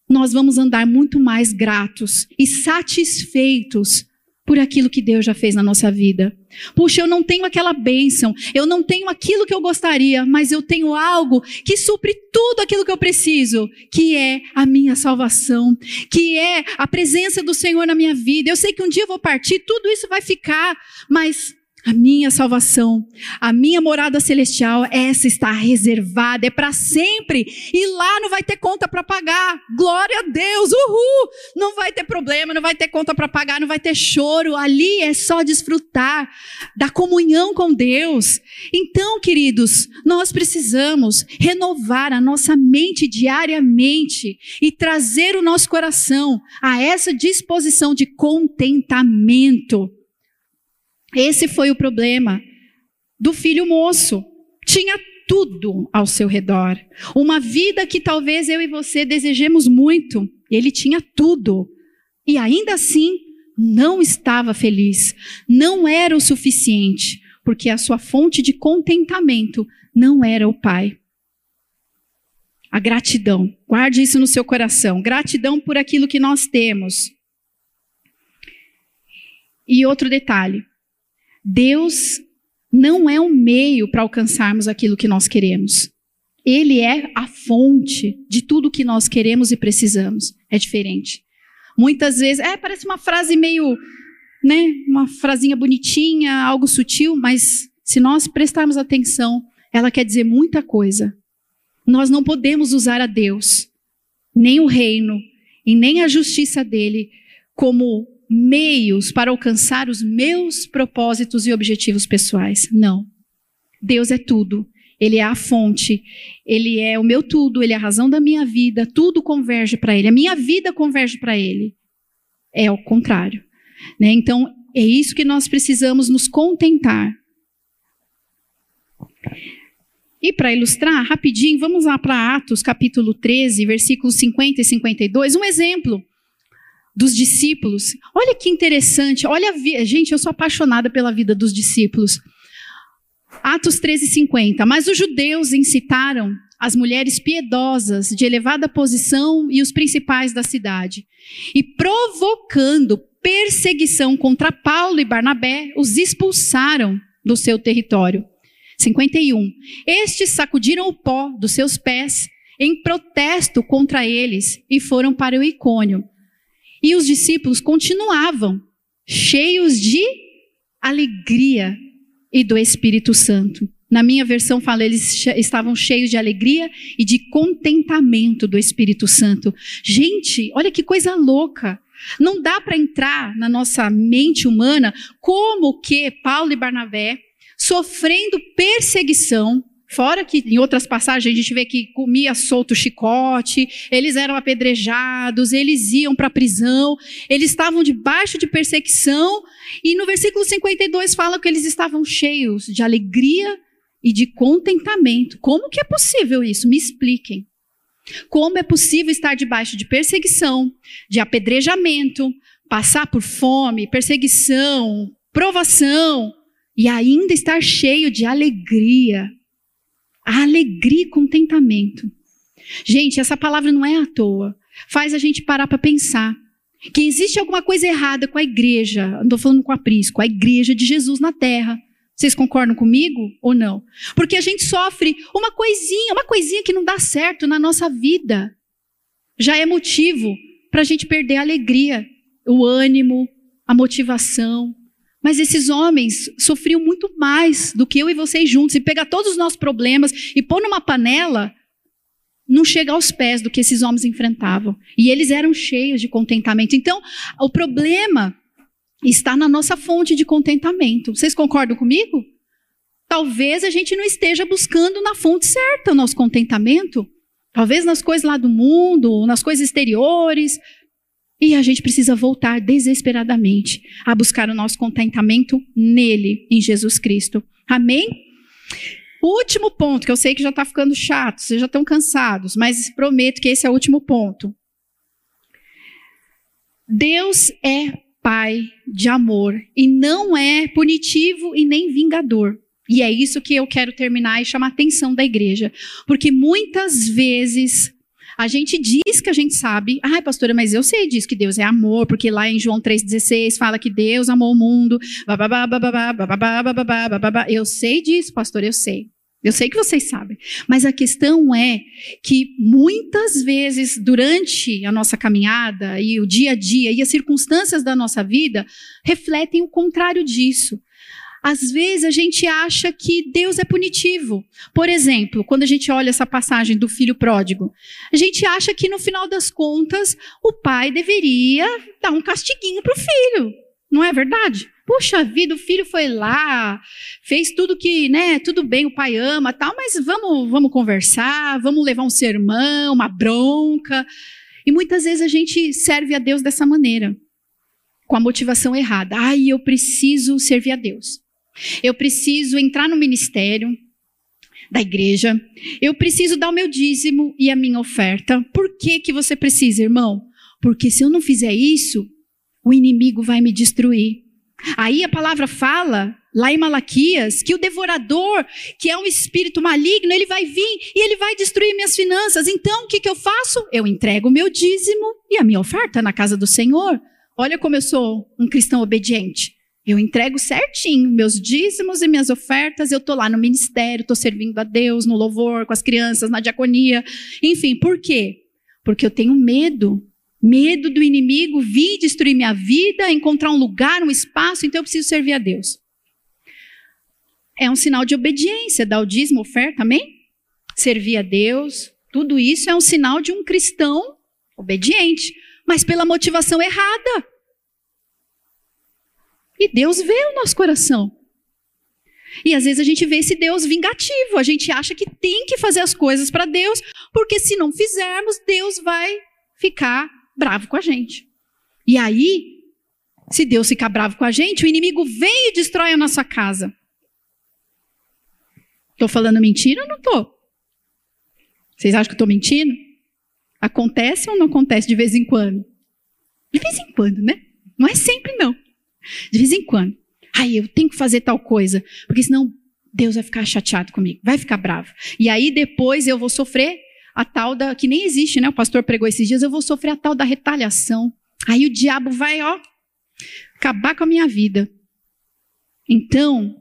nós vamos andar muito mais gratos e satisfeitos por aquilo que Deus já fez na nossa vida. Puxa, eu não tenho aquela bênção, eu não tenho aquilo que eu gostaria, mas eu tenho algo que supre tudo aquilo que eu preciso, que é a minha salvação, que é a presença do Senhor na minha vida. Eu sei que um dia eu vou partir, tudo isso vai ficar, mas a minha salvação, a minha morada celestial, essa está reservada, é para sempre. E lá não vai ter conta para pagar. Glória a Deus, uhul! Não vai ter problema, não vai ter conta para pagar, não vai ter choro. Ali é só desfrutar da comunhão com Deus. Então, queridos, nós precisamos renovar a nossa mente diariamente e trazer o nosso coração a essa disposição de contentamento. Esse foi o problema do filho moço. Tinha tudo ao seu redor. Uma vida que talvez eu e você desejemos muito. Ele tinha tudo. E ainda assim, não estava feliz. Não era o suficiente, porque a sua fonte de contentamento não era o pai. A gratidão. Guarde isso no seu coração. Gratidão por aquilo que nós temos. E outro detalhe. Deus não é um meio para alcançarmos aquilo que nós queremos. Ele é a fonte de tudo que nós queremos e precisamos. É diferente. Muitas vezes, é, parece uma frase meio, né, uma frasinha bonitinha, algo sutil, mas se nós prestarmos atenção, ela quer dizer muita coisa. Nós não podemos usar a Deus, nem o reino e nem a justiça dele como meios para alcançar os meus propósitos e objetivos pessoais. Não. Deus é tudo. Ele é a fonte, ele é o meu tudo, ele é a razão da minha vida, tudo converge para ele. A minha vida converge para ele. É o contrário. Né? Então, é isso que nós precisamos nos contentar. E para ilustrar, rapidinho, vamos lá para Atos, capítulo 13, versículos 50 e 52. Um exemplo dos discípulos. Olha que interessante. Olha, gente, eu sou apaixonada pela vida dos discípulos. Atos 13:50. Mas os judeus incitaram as mulheres piedosas de elevada posição e os principais da cidade, e provocando perseguição contra Paulo e Barnabé, os expulsaram do seu território. 51. Estes sacudiram o pó dos seus pés em protesto contra eles e foram para o Icônio. E os discípulos continuavam cheios de alegria e do Espírito Santo. Na minha versão fala, eles estavam cheios de alegria e de contentamento do Espírito Santo. Gente, olha que coisa louca. Não dá para entrar na nossa mente humana como que Paulo e Barnabé, sofrendo perseguição, Fora que em outras passagens a gente vê que comia solto chicote, eles eram apedrejados, eles iam para a prisão, eles estavam debaixo de perseguição, e no versículo 52 fala que eles estavam cheios de alegria e de contentamento. Como que é possível isso? Me expliquem. Como é possível estar debaixo de perseguição, de apedrejamento, passar por fome, perseguição, provação, e ainda estar cheio de alegria? A alegria e contentamento. Gente, essa palavra não é à toa. Faz a gente parar para pensar que existe alguma coisa errada com a igreja. Não estou falando com a Pris, com a igreja de Jesus na terra. Vocês concordam comigo ou não? Porque a gente sofre uma coisinha, uma coisinha que não dá certo na nossa vida. Já é motivo para a gente perder a alegria, o ânimo, a motivação. Mas esses homens sofriam muito mais do que eu e vocês juntos. E pegar todos os nossos problemas e pôr numa panela, não chega aos pés do que esses homens enfrentavam. E eles eram cheios de contentamento. Então, o problema está na nossa fonte de contentamento. Vocês concordam comigo? Talvez a gente não esteja buscando na fonte certa o nosso contentamento. Talvez nas coisas lá do mundo, nas coisas exteriores, e a gente precisa voltar desesperadamente a buscar o nosso contentamento nele, em Jesus Cristo. Amém? último ponto, que eu sei que já está ficando chato, vocês já estão cansados, mas prometo que esse é o último ponto. Deus é Pai de amor e não é punitivo e nem vingador. E é isso que eu quero terminar e chamar a atenção da igreja. Porque muitas vezes A gente diz que a gente sabe. Ai, pastora, mas eu sei disso, que Deus é amor, porque lá em João 3,16 fala que Deus amou o mundo. Eu sei disso, pastor, eu sei. Eu sei que vocês sabem. Mas a questão é que muitas vezes, durante a nossa caminhada e o dia a dia e as circunstâncias da nossa vida, refletem o contrário disso. Às vezes a gente acha que Deus é punitivo. Por exemplo, quando a gente olha essa passagem do filho pródigo, a gente acha que no final das contas o pai deveria dar um castiguinho para o filho. Não é verdade? Puxa vida, o filho foi lá, fez tudo que, né, tudo bem, o pai ama, tal, mas vamos, vamos conversar, vamos levar um sermão, uma bronca. E muitas vezes a gente serve a Deus dessa maneira, com a motivação errada. Ai, eu preciso servir a Deus. Eu preciso entrar no ministério da igreja. Eu preciso dar o meu dízimo e a minha oferta. Por que, que você precisa, irmão? Porque se eu não fizer isso, o inimigo vai me destruir. Aí a palavra fala, lá em Malaquias, que o devorador, que é um espírito maligno, ele vai vir e ele vai destruir minhas finanças. Então, o que, que eu faço? Eu entrego o meu dízimo e a minha oferta na casa do Senhor. Olha como eu sou um cristão obediente. Eu entrego certinho meus dízimos e minhas ofertas, eu estou lá no ministério, estou servindo a Deus, no louvor, com as crianças, na diaconia. Enfim, por quê? Porque eu tenho medo. Medo do inimigo vir destruir minha vida, encontrar um lugar, um espaço, então eu preciso servir a Deus. É um sinal de obediência, dar o dízimo, oferta, amém? Servir a Deus, tudo isso é um sinal de um cristão obediente, mas pela motivação errada. E Deus vê o nosso coração. E às vezes a gente vê esse Deus vingativo. A gente acha que tem que fazer as coisas para Deus, porque se não fizermos, Deus vai ficar bravo com a gente. E aí, se Deus ficar bravo com a gente, o inimigo vem e destrói a nossa casa. Estou falando mentira ou não estou? Vocês acham que estou mentindo? Acontece ou não acontece de vez em quando? De vez em quando, né? Não é sempre, não. De vez em quando. Ai, eu tenho que fazer tal coisa, porque senão Deus vai ficar chateado comigo, vai ficar bravo. E aí depois eu vou sofrer a tal da. que nem existe, né? O pastor pregou esses dias, eu vou sofrer a tal da retaliação. Aí o diabo vai, ó, acabar com a minha vida. Então,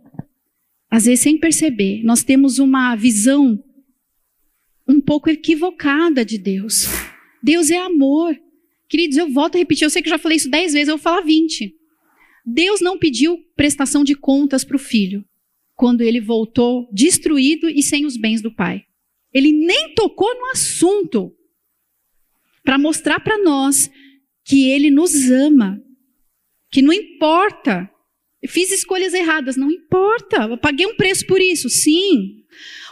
às vezes sem perceber, nós temos uma visão um pouco equivocada de Deus. Deus é amor. Queridos, eu volto a repetir, eu sei que eu já falei isso dez vezes, eu vou falar vinte. Deus não pediu prestação de contas para o filho quando ele voltou destruído e sem os bens do pai. Ele nem tocou no assunto para mostrar para nós que ele nos ama, que não importa. fiz escolhas erradas, não importa. Eu paguei um preço por isso, sim.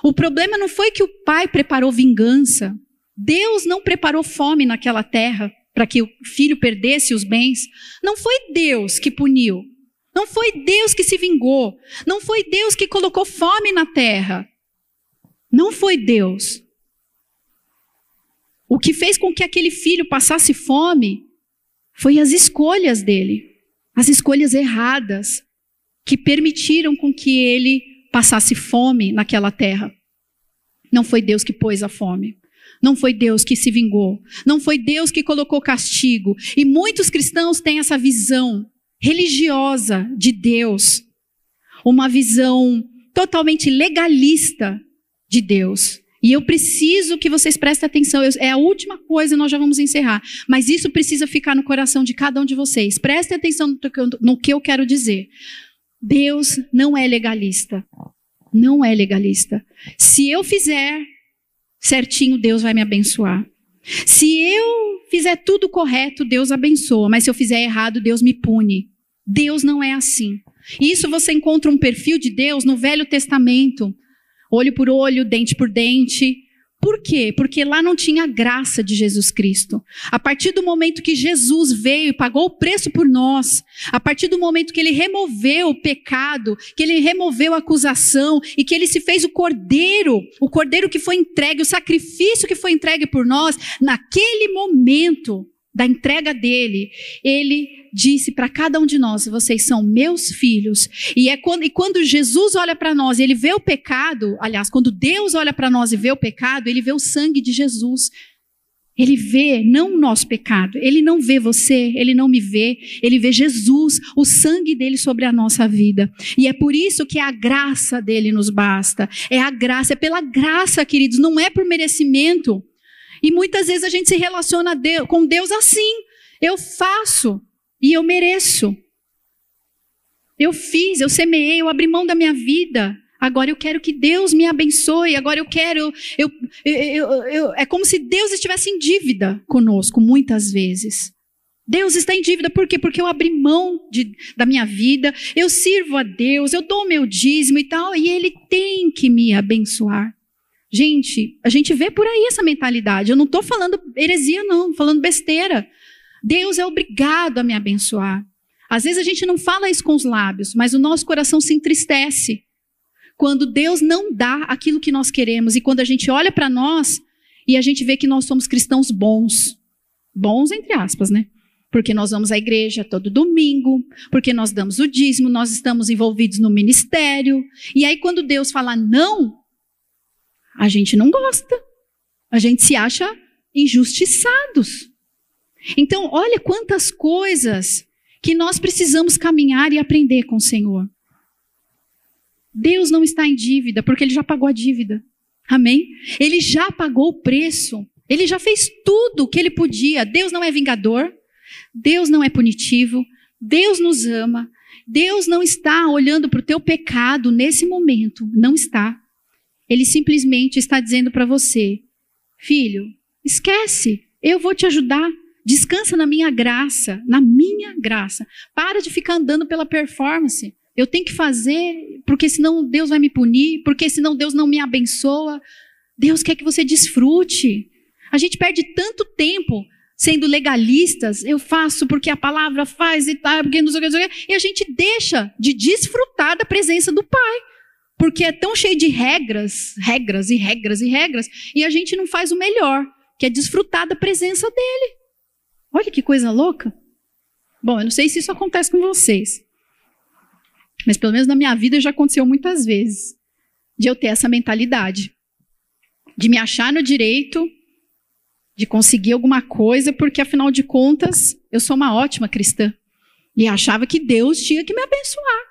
O problema não foi que o pai preparou vingança. Deus não preparou fome naquela terra para que o filho perdesse os bens, não foi Deus que puniu. Não foi Deus que se vingou. Não foi Deus que colocou fome na terra. Não foi Deus. O que fez com que aquele filho passasse fome foi as escolhas dele, as escolhas erradas que permitiram com que ele passasse fome naquela terra. Não foi Deus que pôs a fome. Não foi Deus que se vingou. Não foi Deus que colocou castigo. E muitos cristãos têm essa visão religiosa de Deus. Uma visão totalmente legalista de Deus. E eu preciso que vocês prestem atenção. É a última coisa e nós já vamos encerrar. Mas isso precisa ficar no coração de cada um de vocês. Prestem atenção no que eu quero dizer. Deus não é legalista. Não é legalista. Se eu fizer certinho, Deus vai me abençoar. Se eu fizer tudo correto, Deus abençoa, mas se eu fizer errado, Deus me pune. Deus não é assim. Isso você encontra um perfil de Deus no Velho Testamento, olho por olho, dente por dente, por quê? Porque lá não tinha graça de Jesus Cristo. A partir do momento que Jesus veio e pagou o preço por nós, a partir do momento que ele removeu o pecado, que ele removeu a acusação e que ele se fez o cordeiro, o cordeiro que foi entregue, o sacrifício que foi entregue por nós, naquele momento da entrega dele, ele disse para cada um de nós: vocês são meus filhos. E é quando, e quando Jesus olha para nós, ele vê o pecado. Aliás, quando Deus olha para nós e vê o pecado, ele vê o sangue de Jesus. Ele vê não o nosso pecado, ele não vê você, ele não me vê, ele vê Jesus, o sangue dele sobre a nossa vida. E é por isso que a graça dele nos basta. É a graça, é pela graça, queridos, não é por merecimento. E muitas vezes a gente se relaciona com Deus assim. Eu faço e eu mereço. Eu fiz, eu semeei, eu abri mão da minha vida. Agora eu quero que Deus me abençoe. Agora eu quero. Eu, eu, eu, é como se Deus estivesse em dívida conosco, muitas vezes. Deus está em dívida, por quê? Porque eu abri mão de, da minha vida, eu sirvo a Deus, eu dou meu dízimo e tal, e Ele tem que me abençoar. Gente, a gente vê por aí essa mentalidade. Eu não estou falando heresia, não, falando besteira. Deus é obrigado a me abençoar. Às vezes a gente não fala isso com os lábios, mas o nosso coração se entristece quando Deus não dá aquilo que nós queremos e quando a gente olha para nós e a gente vê que nós somos cristãos bons. Bons, entre aspas, né? Porque nós vamos à igreja todo domingo, porque nós damos o dízimo, nós estamos envolvidos no ministério. E aí, quando Deus fala não, a gente não gosta. A gente se acha injustiçados. Então, olha quantas coisas que nós precisamos caminhar e aprender com o Senhor. Deus não está em dívida, porque ele já pagou a dívida. Amém? Ele já pagou o preço. Ele já fez tudo o que ele podia. Deus não é vingador. Deus não é punitivo. Deus nos ama. Deus não está olhando para o teu pecado nesse momento. Não está. Ele simplesmente está dizendo para você: Filho, esquece. Eu vou te ajudar. Descansa na minha graça. Na minha graça. Para de ficar andando pela performance. Eu tenho que fazer, porque senão Deus vai me punir, porque senão Deus não me abençoa. Deus quer que você desfrute. A gente perde tanto tempo sendo legalistas, eu faço porque a palavra faz e tal, porque não sei o que, e a gente deixa de desfrutar da presença do Pai. Porque é tão cheio de regras, regras e regras e regras, e a gente não faz o melhor, que é desfrutar da presença dele. Olha que coisa louca. Bom, eu não sei se isso acontece com vocês. Mas pelo menos na minha vida já aconteceu muitas vezes de eu ter essa mentalidade. De me achar no direito, de conseguir alguma coisa, porque afinal de contas eu sou uma ótima cristã. E achava que Deus tinha que me abençoar.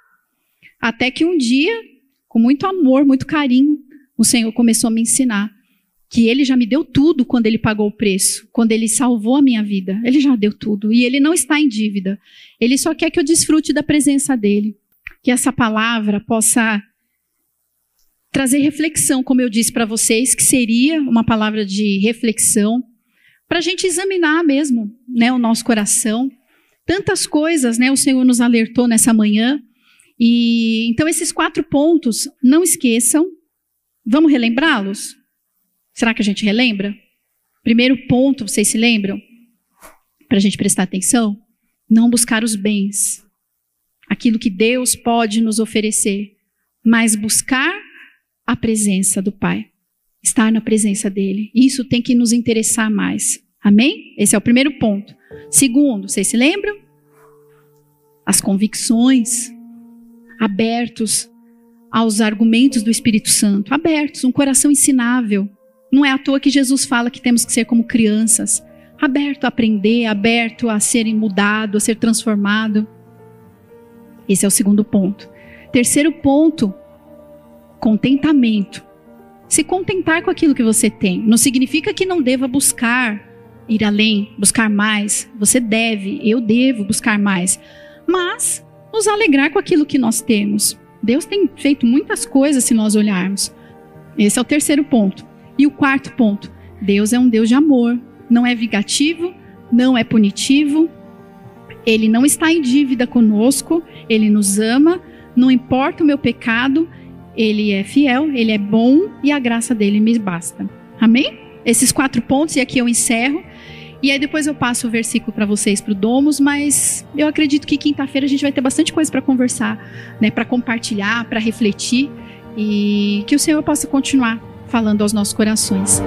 Até que um dia, com muito amor, muito carinho, o Senhor começou a me ensinar que Ele já me deu tudo quando Ele pagou o preço, quando Ele salvou a minha vida. Ele já deu tudo. E Ele não está em dívida. Ele só quer que eu desfrute da presença dEle que essa palavra possa trazer reflexão, como eu disse para vocês, que seria uma palavra de reflexão, para a gente examinar mesmo né, o nosso coração. Tantas coisas né, o Senhor nos alertou nessa manhã. E então, esses quatro pontos, não esqueçam. Vamos relembrá-los? Será que a gente relembra? Primeiro ponto, vocês se lembram? Para a gente prestar atenção? Não buscar os bens, aquilo que Deus pode nos oferecer, mas buscar a presença do Pai, estar na presença dele. Isso tem que nos interessar mais. Amém? Esse é o primeiro ponto. Segundo, vocês se lembram? As convicções, abertos aos argumentos do Espírito Santo, abertos, um coração ensinável. Não é à toa que Jesus fala que temos que ser como crianças, aberto a aprender, aberto a serem mudado, a ser transformado. Esse é o segundo ponto. Terceiro ponto, contentamento. Se contentar com aquilo que você tem. Não significa que não deva buscar ir além, buscar mais. Você deve, eu devo buscar mais. Mas nos alegrar com aquilo que nós temos. Deus tem feito muitas coisas se nós olharmos. Esse é o terceiro ponto. E o quarto ponto: Deus é um Deus de amor. Não é vingativo, não é punitivo, ele não está em dívida conosco, ele nos ama, não importa o meu pecado, ele é fiel, ele é bom e a graça dele me basta. Amém? Esses quatro pontos, e aqui eu encerro. E aí depois eu passo o versículo para vocês para o Domos, mas eu acredito que quinta-feira a gente vai ter bastante coisa para conversar, né, para compartilhar, para refletir e que o Senhor possa continuar falando aos nossos corações.